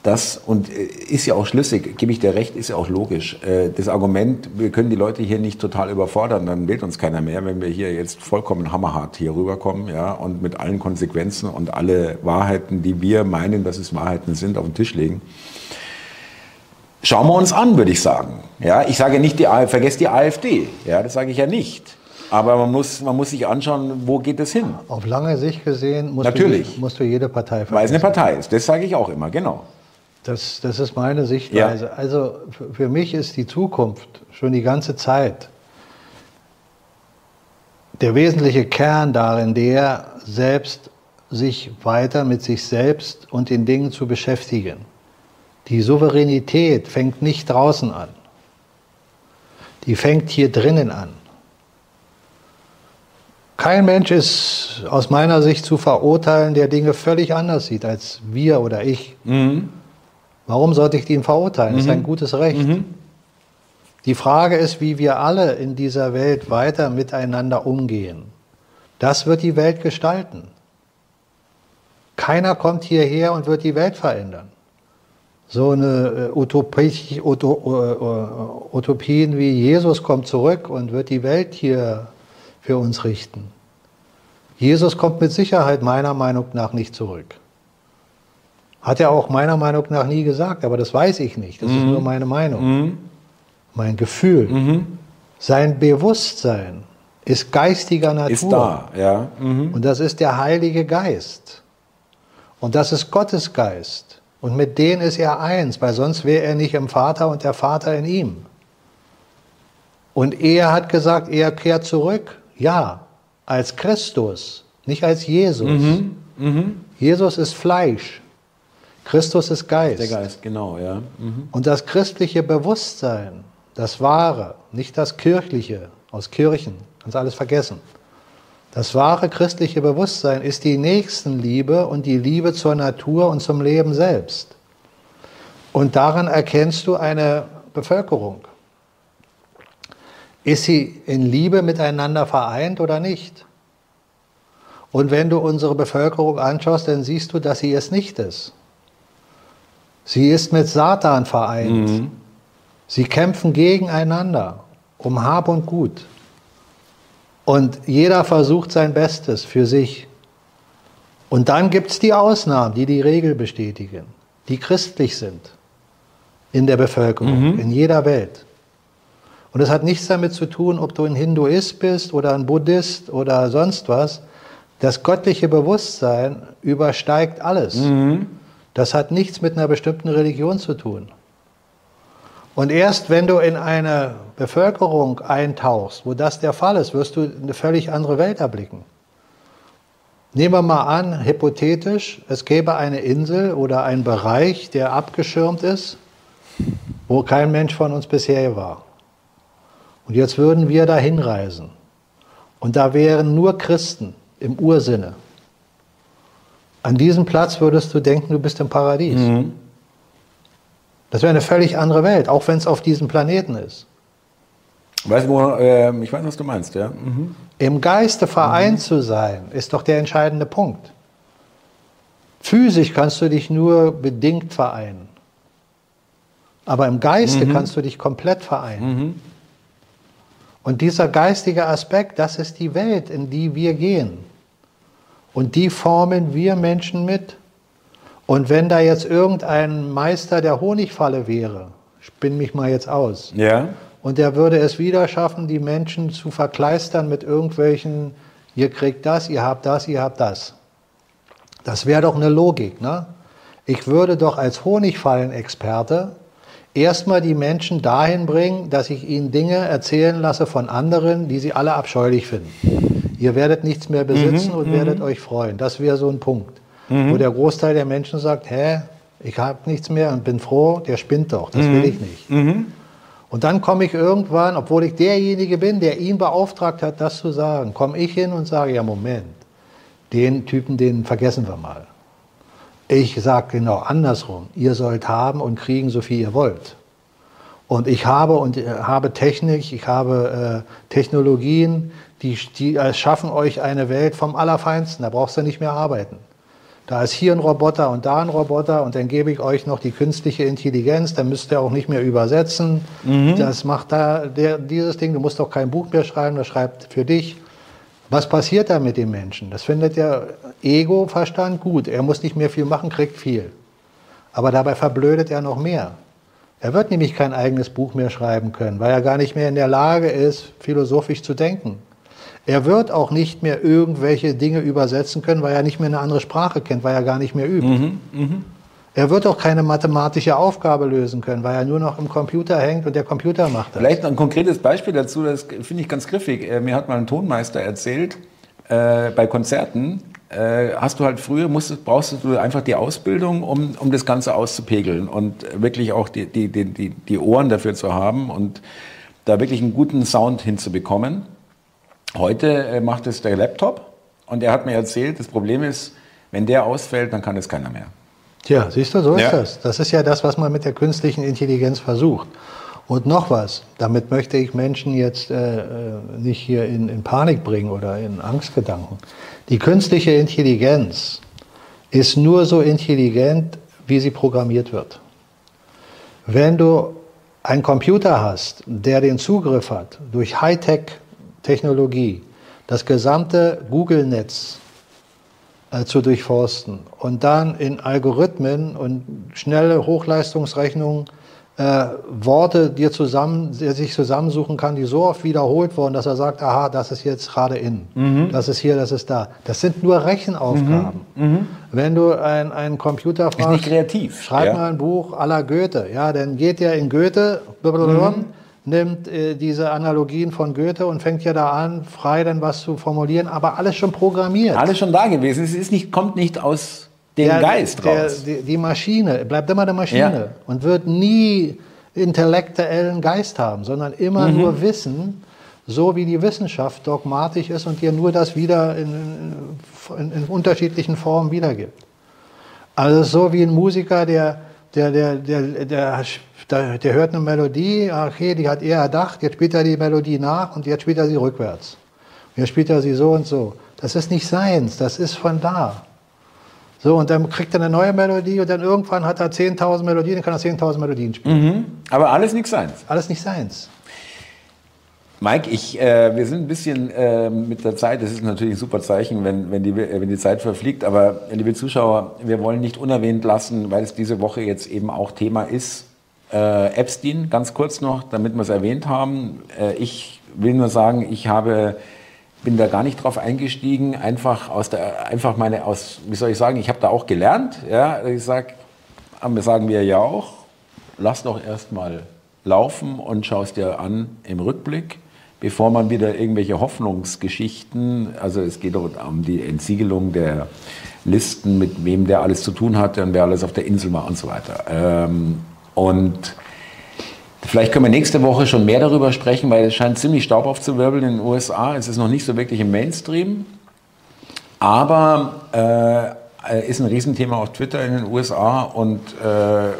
Das, und äh, ist ja auch schlüssig, gebe ich dir recht, ist ja auch logisch. Äh, das Argument, wir können die Leute hier nicht total überfordern, dann wählt uns keiner mehr, wenn wir hier jetzt vollkommen hammerhart hier rüberkommen, ja, und mit allen Konsequenzen und alle Wahrheiten, die wir meinen, dass es Wahrheiten sind, auf den Tisch legen. Schauen wir uns an, würde ich sagen. Ja, ich sage nicht, die, vergesst die AfD. Ja, das sage ich ja nicht. Aber man muss, man muss sich anschauen, wo geht es hin. Auf lange Sicht gesehen musst, Natürlich. Du, musst du jede Partei vergessen. Weil es eine Partei ist. Das sage ich auch immer, genau. Das, das ist meine Sichtweise. Ja. Also für mich ist die Zukunft schon die ganze Zeit der wesentliche Kern darin, der selbst sich weiter mit sich selbst und den Dingen zu beschäftigen. Die Souveränität fängt nicht draußen an. Die fängt hier drinnen an. Kein Mensch ist aus meiner Sicht zu verurteilen, der Dinge völlig anders sieht als wir oder ich. Mhm. Warum sollte ich ihn verurteilen? Das ist ein mhm. gutes Recht. Mhm. Die Frage ist, wie wir alle in dieser Welt weiter miteinander umgehen. Das wird die Welt gestalten. Keiner kommt hierher und wird die Welt verändern. So eine äh, Utopie, äh, Utopien wie Jesus kommt zurück und wird die Welt hier für uns richten. Jesus kommt mit Sicherheit meiner Meinung nach nicht zurück. Hat er auch meiner Meinung nach nie gesagt, aber das weiß ich nicht. Das mhm. ist nur meine Meinung. Mhm. Mein Gefühl. Mhm. Sein Bewusstsein ist geistiger Natur. Ist da, ja. Mhm. Und das ist der Heilige Geist. Und das ist Gottes Geist. Und mit denen ist er eins, weil sonst wäre er nicht im Vater und der Vater in ihm. Und er hat gesagt, er kehrt zurück. Ja, als Christus, nicht als Jesus. Mhm. Mhm. Jesus ist Fleisch. Christus ist Geist. Der Geist, genau, ja. Mhm. Und das christliche Bewusstsein, das wahre, nicht das kirchliche aus Kirchen, kannst alles vergessen. Das wahre christliche Bewusstsein ist die Nächstenliebe und die Liebe zur Natur und zum Leben selbst. Und daran erkennst du eine Bevölkerung. Ist sie in Liebe miteinander vereint oder nicht? Und wenn du unsere Bevölkerung anschaust, dann siehst du, dass sie es nicht ist. Sie ist mit Satan vereint. Mhm. Sie kämpfen gegeneinander um Hab und Gut. Und jeder versucht sein Bestes für sich. Und dann gibt es die Ausnahmen, die die Regel bestätigen, die christlich sind in der Bevölkerung, mhm. in jeder Welt. Und das hat nichts damit zu tun, ob du ein Hinduist bist oder ein Buddhist oder sonst was. Das göttliche Bewusstsein übersteigt alles. Mhm. Das hat nichts mit einer bestimmten Religion zu tun. Und erst wenn du in eine Bevölkerung eintauchst, wo das der Fall ist, wirst du eine völlig andere Welt erblicken. Nehmen wir mal an, hypothetisch, es gäbe eine Insel oder einen Bereich, der abgeschirmt ist, wo kein Mensch von uns bisher war. Und jetzt würden wir da hinreisen. Und da wären nur Christen im Ursinne. An diesem Platz würdest du denken, du bist im Paradies. Mhm. Das wäre eine völlig andere Welt, auch wenn es auf diesem Planeten ist. Weißt du, äh, ich weiß, was du meinst, ja. Mhm. Im Geiste vereint mhm. zu sein, ist doch der entscheidende Punkt. Physisch kannst du dich nur bedingt vereinen. Aber im Geiste mhm. kannst du dich komplett vereinen. Mhm. Und dieser geistige Aspekt, das ist die Welt, in die wir gehen. Und die formen wir Menschen mit. Und wenn da jetzt irgendein Meister der Honigfalle wäre, spinn mich mal jetzt aus, Ja. und der würde es wieder schaffen, die Menschen zu verkleistern mit irgendwelchen, ihr kriegt das, ihr habt das, ihr habt das. Das wäre doch eine Logik, ne? Ich würde doch als Honigfallenexperte erstmal die Menschen dahin bringen, dass ich ihnen Dinge erzählen lasse von anderen, die sie alle abscheulich finden. Ihr werdet nichts mehr besitzen und werdet euch freuen. Das wäre so ein Punkt, wo der Großteil der Menschen sagt, hä, ich habe nichts mehr und bin froh, der spinnt doch, das will ich nicht. Und dann komme ich irgendwann, obwohl ich derjenige bin, der ihn beauftragt hat, das zu sagen, komme ich hin und sage, ja Moment, den Typen, den vergessen wir mal. Ich sage genau andersrum. Ihr sollt haben und kriegen, so viel ihr wollt. Und ich habe und äh, habe Technik, ich habe äh, Technologien, die, die äh, schaffen euch eine Welt vom Allerfeinsten. Da brauchst du nicht mehr arbeiten. Da ist hier ein Roboter und da ein Roboter und dann gebe ich euch noch die künstliche Intelligenz, dann müsst ihr auch nicht mehr übersetzen. Das macht da der, dieses Ding, du musst auch kein Buch mehr schreiben, das schreibt für dich. Was passiert da mit dem Menschen? Das findet der Ego-Verstand gut. Er muss nicht mehr viel machen, kriegt viel. Aber dabei verblödet er noch mehr. Er wird nämlich kein eigenes Buch mehr schreiben können, weil er gar nicht mehr in der Lage ist, philosophisch zu denken. Er wird auch nicht mehr irgendwelche Dinge übersetzen können, weil er nicht mehr eine andere Sprache kennt, weil er gar nicht mehr übt. Er wird auch keine mathematische Aufgabe lösen können, weil er nur noch im Computer hängt und der Computer macht das. Vielleicht ein konkretes Beispiel dazu, das finde ich ganz griffig. Äh, Mir hat mal ein Tonmeister erzählt, äh, bei Konzerten äh, hast du halt früher, musstest, brauchst du einfach die Ausbildung, um, um das Ganze auszupegeln und wirklich auch die, die, die, die, die Ohren dafür zu haben und da wirklich einen guten Sound hinzubekommen. Heute äh, macht es der Laptop und er hat mir erzählt, das Problem ist, wenn der ausfällt, dann kann es keiner mehr. Tja, siehst du, so ist Ja. das. Das ist ja das, was man mit der künstlichen Intelligenz versucht. Und noch was, damit möchte ich Menschen jetzt äh, äh, nicht hier in, in Panik bringen oder in Angstgedanken. Die künstliche Intelligenz ist nur so intelligent, wie sie programmiert wird. Wenn du einen Computer hast, der den Zugriff hat durch Hightech-Technologie, das gesamte Google-Netz äh, zu durchforsten und dann in Algorithmen und schnelle Hochleistungsrechnungen äh, Worte dir zusammen, der sich zusammensuchen kann, die so oft wiederholt wurden, dass er sagt, aha, das ist jetzt gerade in, das ist hier, das ist da. Das sind nur Rechenaufgaben. Wenn du ein- einen Computer fragst, nicht kreativ, schreib ja. mal ein Buch la Goethe, ja, dann geht er in Goethe, blablabla, nimmt äh, diese Analogien von Goethe und fängt ja da an, frei dann was zu formulieren, aber alles schon programmiert. Alles schon da gewesen. Es ist nicht, kommt nicht aus dem Der- Geist der, raus. Die, die Maschine bleibt immer eine Maschine Ja. und wird nie intellektuellen Geist haben, sondern immer Mhm. nur Wissen, so wie die Wissenschaft dogmatisch ist und dir nur das wieder in, in, in unterschiedlichen Formen wiedergibt. Also so wie ein Musiker, der, der, der, der, der, der, der hört eine Melodie, okay, die hat er erdacht, jetzt spielt er die Melodie nach und jetzt spielt er sie rückwärts. Und jetzt spielt er sie so und so. Das ist nicht seins, das ist von da. So, und dann kriegt er eine neue Melodie und dann irgendwann hat er 10.000 Melodien, dann kann er 10.000 Melodien spielen. Aber alles nichts seins. Alles nicht seins. Mike, ich, äh, wir sind ein bisschen äh, mit der Zeit. Das ist natürlich ein super Zeichen, wenn, wenn, die, äh, wenn die Zeit verfliegt. Aber liebe Zuschauer, wir wollen nicht unerwähnt lassen, weil es diese Woche jetzt eben auch Thema ist. Äh, Epstein, ganz kurz noch, damit wir es erwähnt haben. Äh, ich will nur sagen, ich habe, bin da gar nicht drauf eingestiegen. Einfach aus der, einfach meine, aus, wie soll ich sagen, ich habe da auch gelernt. Ja, ich sag, sagen wir ja auch, lass doch erstmal laufen und schau es dir an im Rückblick, bevor man wieder irgendwelche Hoffnungsgeschichten, also es geht um die Entsiegelung der Listen, mit wem der alles zu tun hatte und wer alles auf der Insel war und so weiter. Ähm, und Vielleicht können wir nächste Woche schon mehr darüber sprechen, weil es scheint ziemlich Staub aufzuwirbeln in den USA. Es ist noch nicht so wirklich im Mainstream. Aber äh, ist ein Riesenthema auf Twitter in den USA und äh,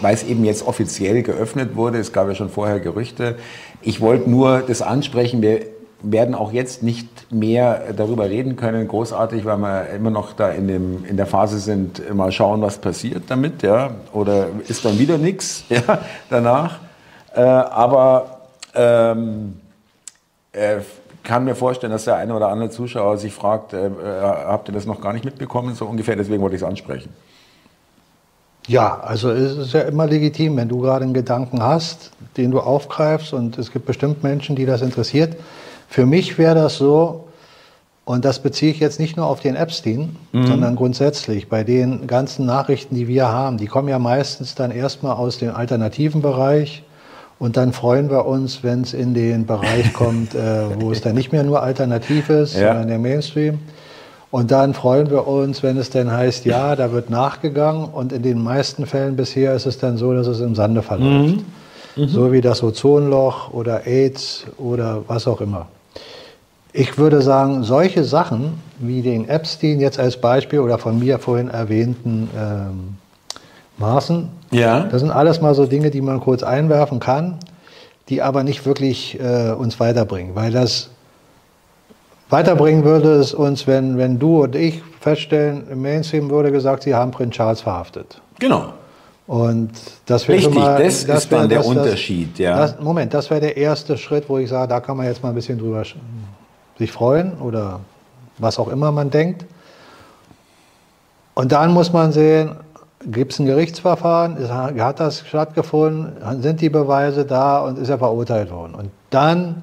weil es eben jetzt offiziell geöffnet wurde, es gab ja schon vorher Gerüchte. Ich wollte nur das ansprechen, wir werden auch jetzt nicht mehr darüber reden können, großartig, weil wir immer noch da in, dem, in der Phase sind, mal schauen, was passiert damit, ja, oder ist dann wieder nichts [LAUGHS] ja, danach. Äh, aber ähm, äh, kann mir vorstellen, dass der eine oder andere Zuschauer sich fragt, äh, äh habt ihr das noch gar nicht mitbekommen, so ungefähr, deswegen wollte ich es ansprechen. Ja, also es ist ja immer legitim, wenn du gerade einen Gedanken hast, den du aufgreifst und es gibt bestimmt Menschen, die das interessiert. Für mich wäre das so, und das beziehe ich jetzt nicht nur auf den Epstein, mhm. sondern grundsätzlich bei den ganzen Nachrichten, die wir haben, die kommen ja meistens dann erstmal aus dem alternativen Bereich und dann freuen wir uns, wenn es in den Bereich [LAUGHS] kommt, äh, wo es dann nicht mehr nur alternativ ist, ja. sondern der Mainstream. Und dann freuen wir uns, wenn es dann heißt, ja, da wird nachgegangen. Und in den meisten Fällen bisher ist es dann so, dass es im Sande verläuft. Mhm. Mhm. So wie das Ozonloch oder AIDS oder was auch immer. Ich würde sagen, solche Sachen wie den Epstein jetzt als Beispiel oder von mir vorhin erwähnten ähm, Maßen, ja. das sind alles mal so Dinge, die man kurz einwerfen kann, die aber nicht wirklich äh, uns weiterbringen, weil das Weiterbringen würde es uns, wenn, wenn du und ich feststellen, im Mainstream wurde gesagt, sie haben Prinz Charles verhaftet. Genau. Und das wäre Richtig, mal, das, das ist dann der das, Unterschied, ja. Das, Moment, das wäre der erste Schritt, wo ich sage, da kann man jetzt mal ein bisschen drüber sich freuen oder was auch immer man denkt. Und dann muss man sehen, gibt es ein Gerichtsverfahren, hat das stattgefunden, sind die Beweise da und ist er verurteilt worden. Und dann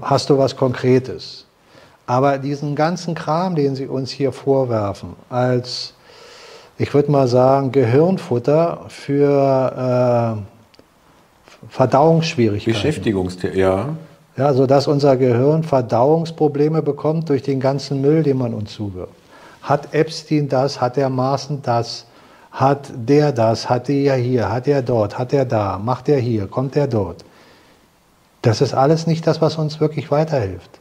hast du was Konkretes. Aber diesen ganzen Kram, den sie uns hier vorwerfen, als, ich würde mal sagen, Gehirnfutter für äh, Verdauungsschwierigkeiten. Beschäftigungstheorie, ja. Ja, sodass unser Gehirn Verdauungsprobleme bekommt durch den ganzen Müll, den man uns zuwirft. Hat Epstein das, hat der Maaßen das, hat der das, hat der hier, hat der dort, hat der da, macht der hier, kommt der dort. Das ist alles nicht das, was uns wirklich weiterhilft.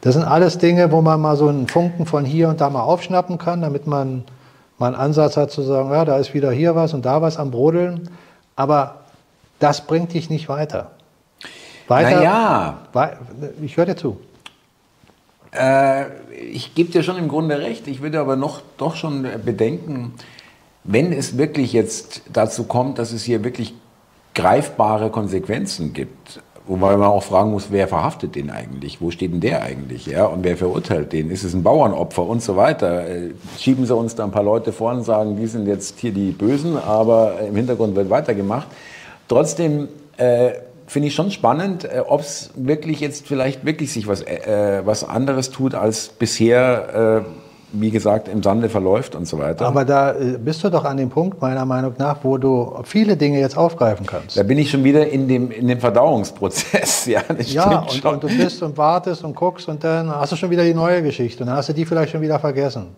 Das sind alles Dinge, wo man mal so einen Funken von hier und da mal aufschnappen kann, damit man mal einen Ansatz hat zu sagen, ja, da ist wieder hier was und da was am Brodeln. Aber das bringt dich nicht weiter. Weiter. Naja. Ich höre dir zu. Äh, ich gebe dir schon im Grunde recht. Ich würde aber noch doch schon bedenken, wenn es wirklich jetzt dazu kommt, dass es hier wirklich greifbare Konsequenzen gibt, Wobei man auch fragen muss, wer verhaftet den eigentlich? Wo steht denn der eigentlich? Ja? Und wer verurteilt den? Ist es ein Bauernopfer und so weiter? Äh, schieben sie uns da ein paar Leute vor und sagen, die sind jetzt hier die Bösen, aber im Hintergrund wird weitergemacht. Trotzdem äh, finde ich schon spannend, äh, ob es wirklich jetzt vielleicht wirklich sich was, äh, was anderes tut als bisher äh, wie gesagt, im Sande verläuft und so weiter. Aber da äh, bist du doch an dem Punkt, meiner Meinung nach, wo du viele Dinge jetzt aufgreifen kannst. Da bin ich schon wieder in dem, in dem Verdauungsprozess. [LAUGHS] Ja, ja und, und, du bist und wartest und guckst und dann hast du schon wieder die neue Geschichte und dann hast du die vielleicht schon wieder vergessen.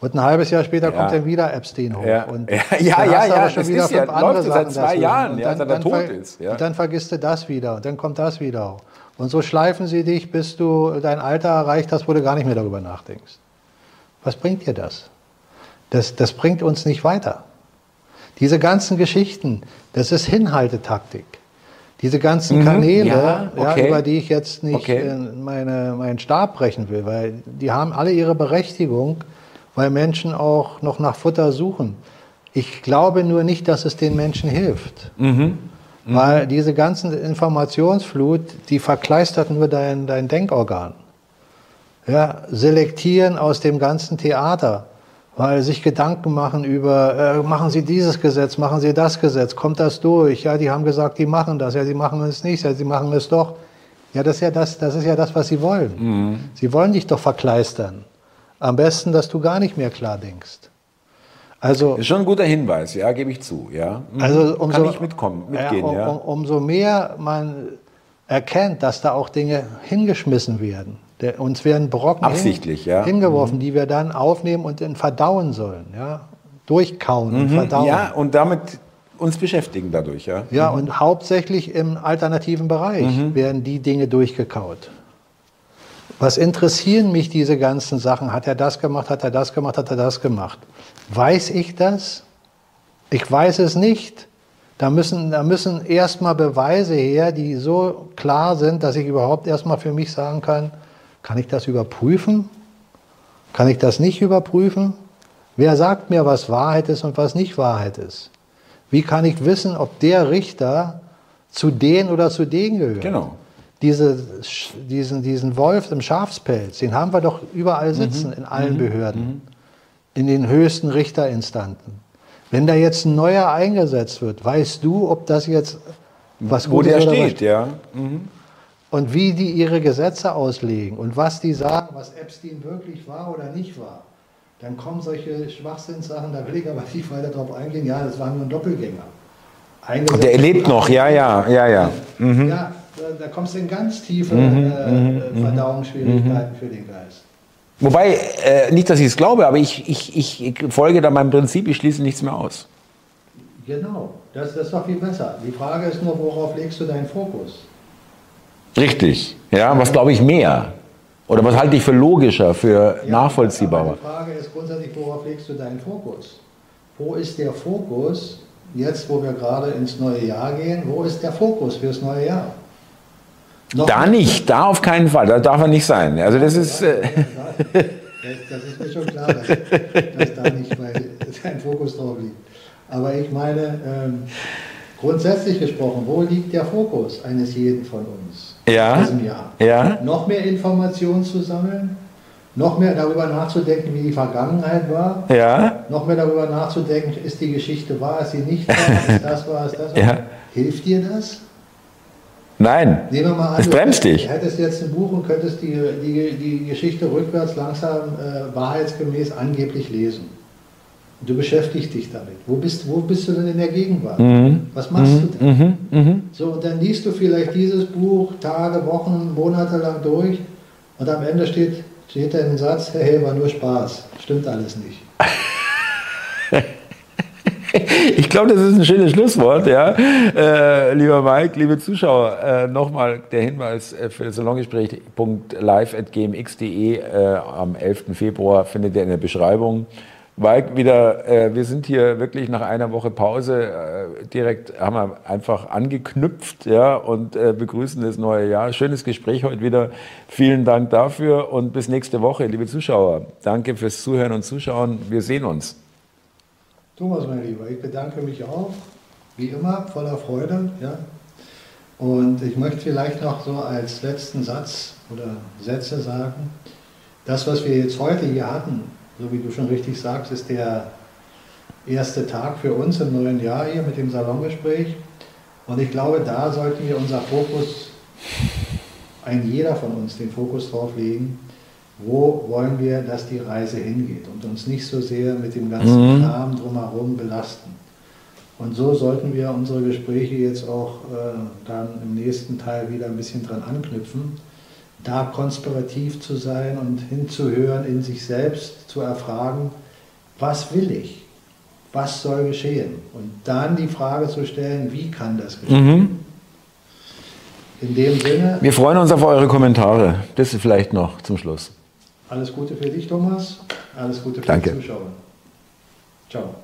Und ein halbes Jahr später ja. kommt dann wieder Epstein hoch. Ja, und [LAUGHS] ja, ja, ja, ja schon wieder fünf ja, andere Sachen seit zwei Jahren, ja, dann, seit er tot ist. Ja. Und dann vergisst du das wieder und dann kommt das wieder. Und so schleifen sie dich, bis du dein Alter erreicht hast, wo du gar nicht mehr darüber nachdenkst. Was bringt dir das? Das, das bringt uns nicht weiter. Diese ganzen Geschichten, das ist Hinhaltetaktik. Diese ganzen mhm, Kanäle, ja, okay. ja, über die ich jetzt nicht okay. meine, meinen Stab brechen will, weil die haben alle ihre Berechtigung, weil Menschen auch noch nach Futter suchen. Ich glaube nur nicht, dass es den Menschen hilft. Mhm. Mhm. Weil diese ganzen Informationsflut, die verkleistert nur dein, dein Denkorgan ja, selektieren aus dem ganzen Theater, weil sich Gedanken machen über, äh, machen Sie dieses Gesetz, machen Sie das Gesetz, kommt das durch? Ja, die haben gesagt, die machen das, ja, sie machen es nicht, ja, sie machen es doch. Ja, das ist ja das, das ist ja das, was sie wollen. Mhm. Sie wollen dich doch verkleistern. Am besten, dass du gar nicht mehr klar denkst. Also ist schon ein guter Hinweis, ja, gebe ich zu, ja. Mhm. Also umso, kann ich mitkommen, mitgehen, ja, um. Um, umso mehr man erkennt, dass da auch Dinge hingeschmissen werden, der, uns werden Brocken Absichtlich, hin, ja. hingeworfen, mhm. die wir dann aufnehmen und dann verdauen sollen. Ja? Durchkauen mhm. und verdauen. Ja, und damit uns beschäftigen dadurch. Ja, ja mhm. und hauptsächlich im alternativen Bereich mhm. werden die Dinge durchgekaut. Was interessieren mich diese ganzen Sachen? Hat er das gemacht, hat er das gemacht, hat er das gemacht? Weiß ich das? Ich weiß es nicht. Da müssen, da müssen erstmal Beweise her, die so klar sind, dass ich überhaupt erstmal für mich sagen kann, kann ich das überprüfen? Kann ich das nicht überprüfen? Wer sagt mir, was Wahrheit ist und was nicht Wahrheit ist? Wie kann ich wissen, ob der Richter zu den oder zu denen gehört? Genau. diese, diesen, diesen Wolf im Schafspelz, den haben wir doch überall sitzen, mhm. in allen mhm. Behörden, mhm. in den höchsten Richterinstanten. Wenn da jetzt ein neuer eingesetzt wird, weißt du, ob das jetzt was Wo der steht, ja. Mhm. Und wie die ihre Gesetze auslegen und was die sagen, was Epstein wirklich war oder nicht war. Dann kommen solche Schwachsinnssachen, da will ich aber nicht weiter drauf eingehen. Ja, das war nur ein Doppelgänger. Eingesetzt der lebt noch, ja, ja, ja, ja. Mhm. Ja, da, da kommst du in ganz tiefe mhm, äh, mhm, mhm. Verdauungsschwierigkeiten für den Geist. Wobei, äh, nicht, dass ich es glaube, aber ich, ich, ich folge da meinem Prinzip, ich schließe nichts mehr aus. Genau, das, das ist doch viel besser. Die Frage ist nur, worauf legst du deinen Fokus? Richtig, ja, was glaube ich mehr? Oder was halte ich für logischer, für ja, nachvollziehbarer? Die Frage ist grundsätzlich, worauf legst du deinen Fokus? Wo ist der Fokus, jetzt wo wir gerade ins neue Jahr gehen, wo ist der Fokus fürs neue Jahr? Noch da nicht, da auf keinen Fall, da darf er nicht sein. Also das ist... Äh das, ist mir schon klar, dass, dass da nicht [LAUGHS] dein Fokus drauf liegt. Aber ich meine, ähm, grundsätzlich gesprochen, wo liegt der Fokus eines jeden von uns ja. in diesem Jahr? Ja. Noch mehr Informationen zu sammeln, noch mehr darüber nachzudenken, wie die Vergangenheit war, ja. noch mehr darüber nachzudenken, ist die Geschichte wahr, ist sie nicht wahr, [LAUGHS] ist das wahr, ist das wahr. Ja. Hilft dir das? Nein, Nehmen wir mal an, es bremst dich. Du hättest jetzt ein Buch und könntest die, die, die Geschichte rückwärts langsam äh, wahrheitsgemäß angeblich lesen. Du beschäftigst dich damit. Wo bist, wo bist du denn in der Gegenwart? Mhm. Was machst mhm. du denn? Mhm. mhm. So, und dann liest du vielleicht dieses Buch Tage, Wochen, Monate lang durch und am Ende steht, steht da ein Satz, hey, war nur Spaß. Stimmt alles nicht. [LAUGHS] Ich glaube, das ist ein schönes Schlusswort, ja. Äh, lieber Mike, liebe Zuschauer, äh, nochmal der Hinweis äh, für das Salongespräch.live.gmx.de äh, am 11. Februar findet ihr in der Beschreibung. Mike, wieder, äh, wir sind hier wirklich nach einer Woche Pause äh, direkt, haben wir einfach angeknüpft ja, und äh, begrüßen das neue Jahr. Schönes Gespräch heute wieder. Vielen Dank dafür und bis nächste Woche, liebe Zuschauer. Danke fürs Zuhören und Zuschauen. Wir sehen uns. Thomas, mein Lieber, ich bedanke mich auch, wie immer, voller Freude. Ja? Und ich möchte vielleicht noch so als letzten Satz oder Sätze sagen, das, was wir jetzt heute hier hatten, so wie du schon richtig sagst, ist der erste Tag für uns im neuen Jahr hier mit dem Salongespräch. Und ich glaube, da sollten wir unser Fokus, ein jeder von uns, den Fokus drauf legen, wo wollen wir, dass die Reise hingeht und uns nicht so sehr mit dem ganzen mhm. Kram drumherum belasten. Und so sollten wir unsere Gespräche jetzt auch äh, dann im nächsten Teil wieder ein bisschen dran anknüpfen da konspirativ zu sein und hinzuhören, in sich selbst zu erfragen, was will ich? Was soll geschehen? Und dann die Frage zu stellen, wie kann das geschehen? Mhm. In dem Sinne. Wir freuen uns auf eure Kommentare. Das ist vielleicht noch zum Schluss. Alles Gute für dich, Thomas. Alles Gute für Danke. die Zuschauer. Ciao.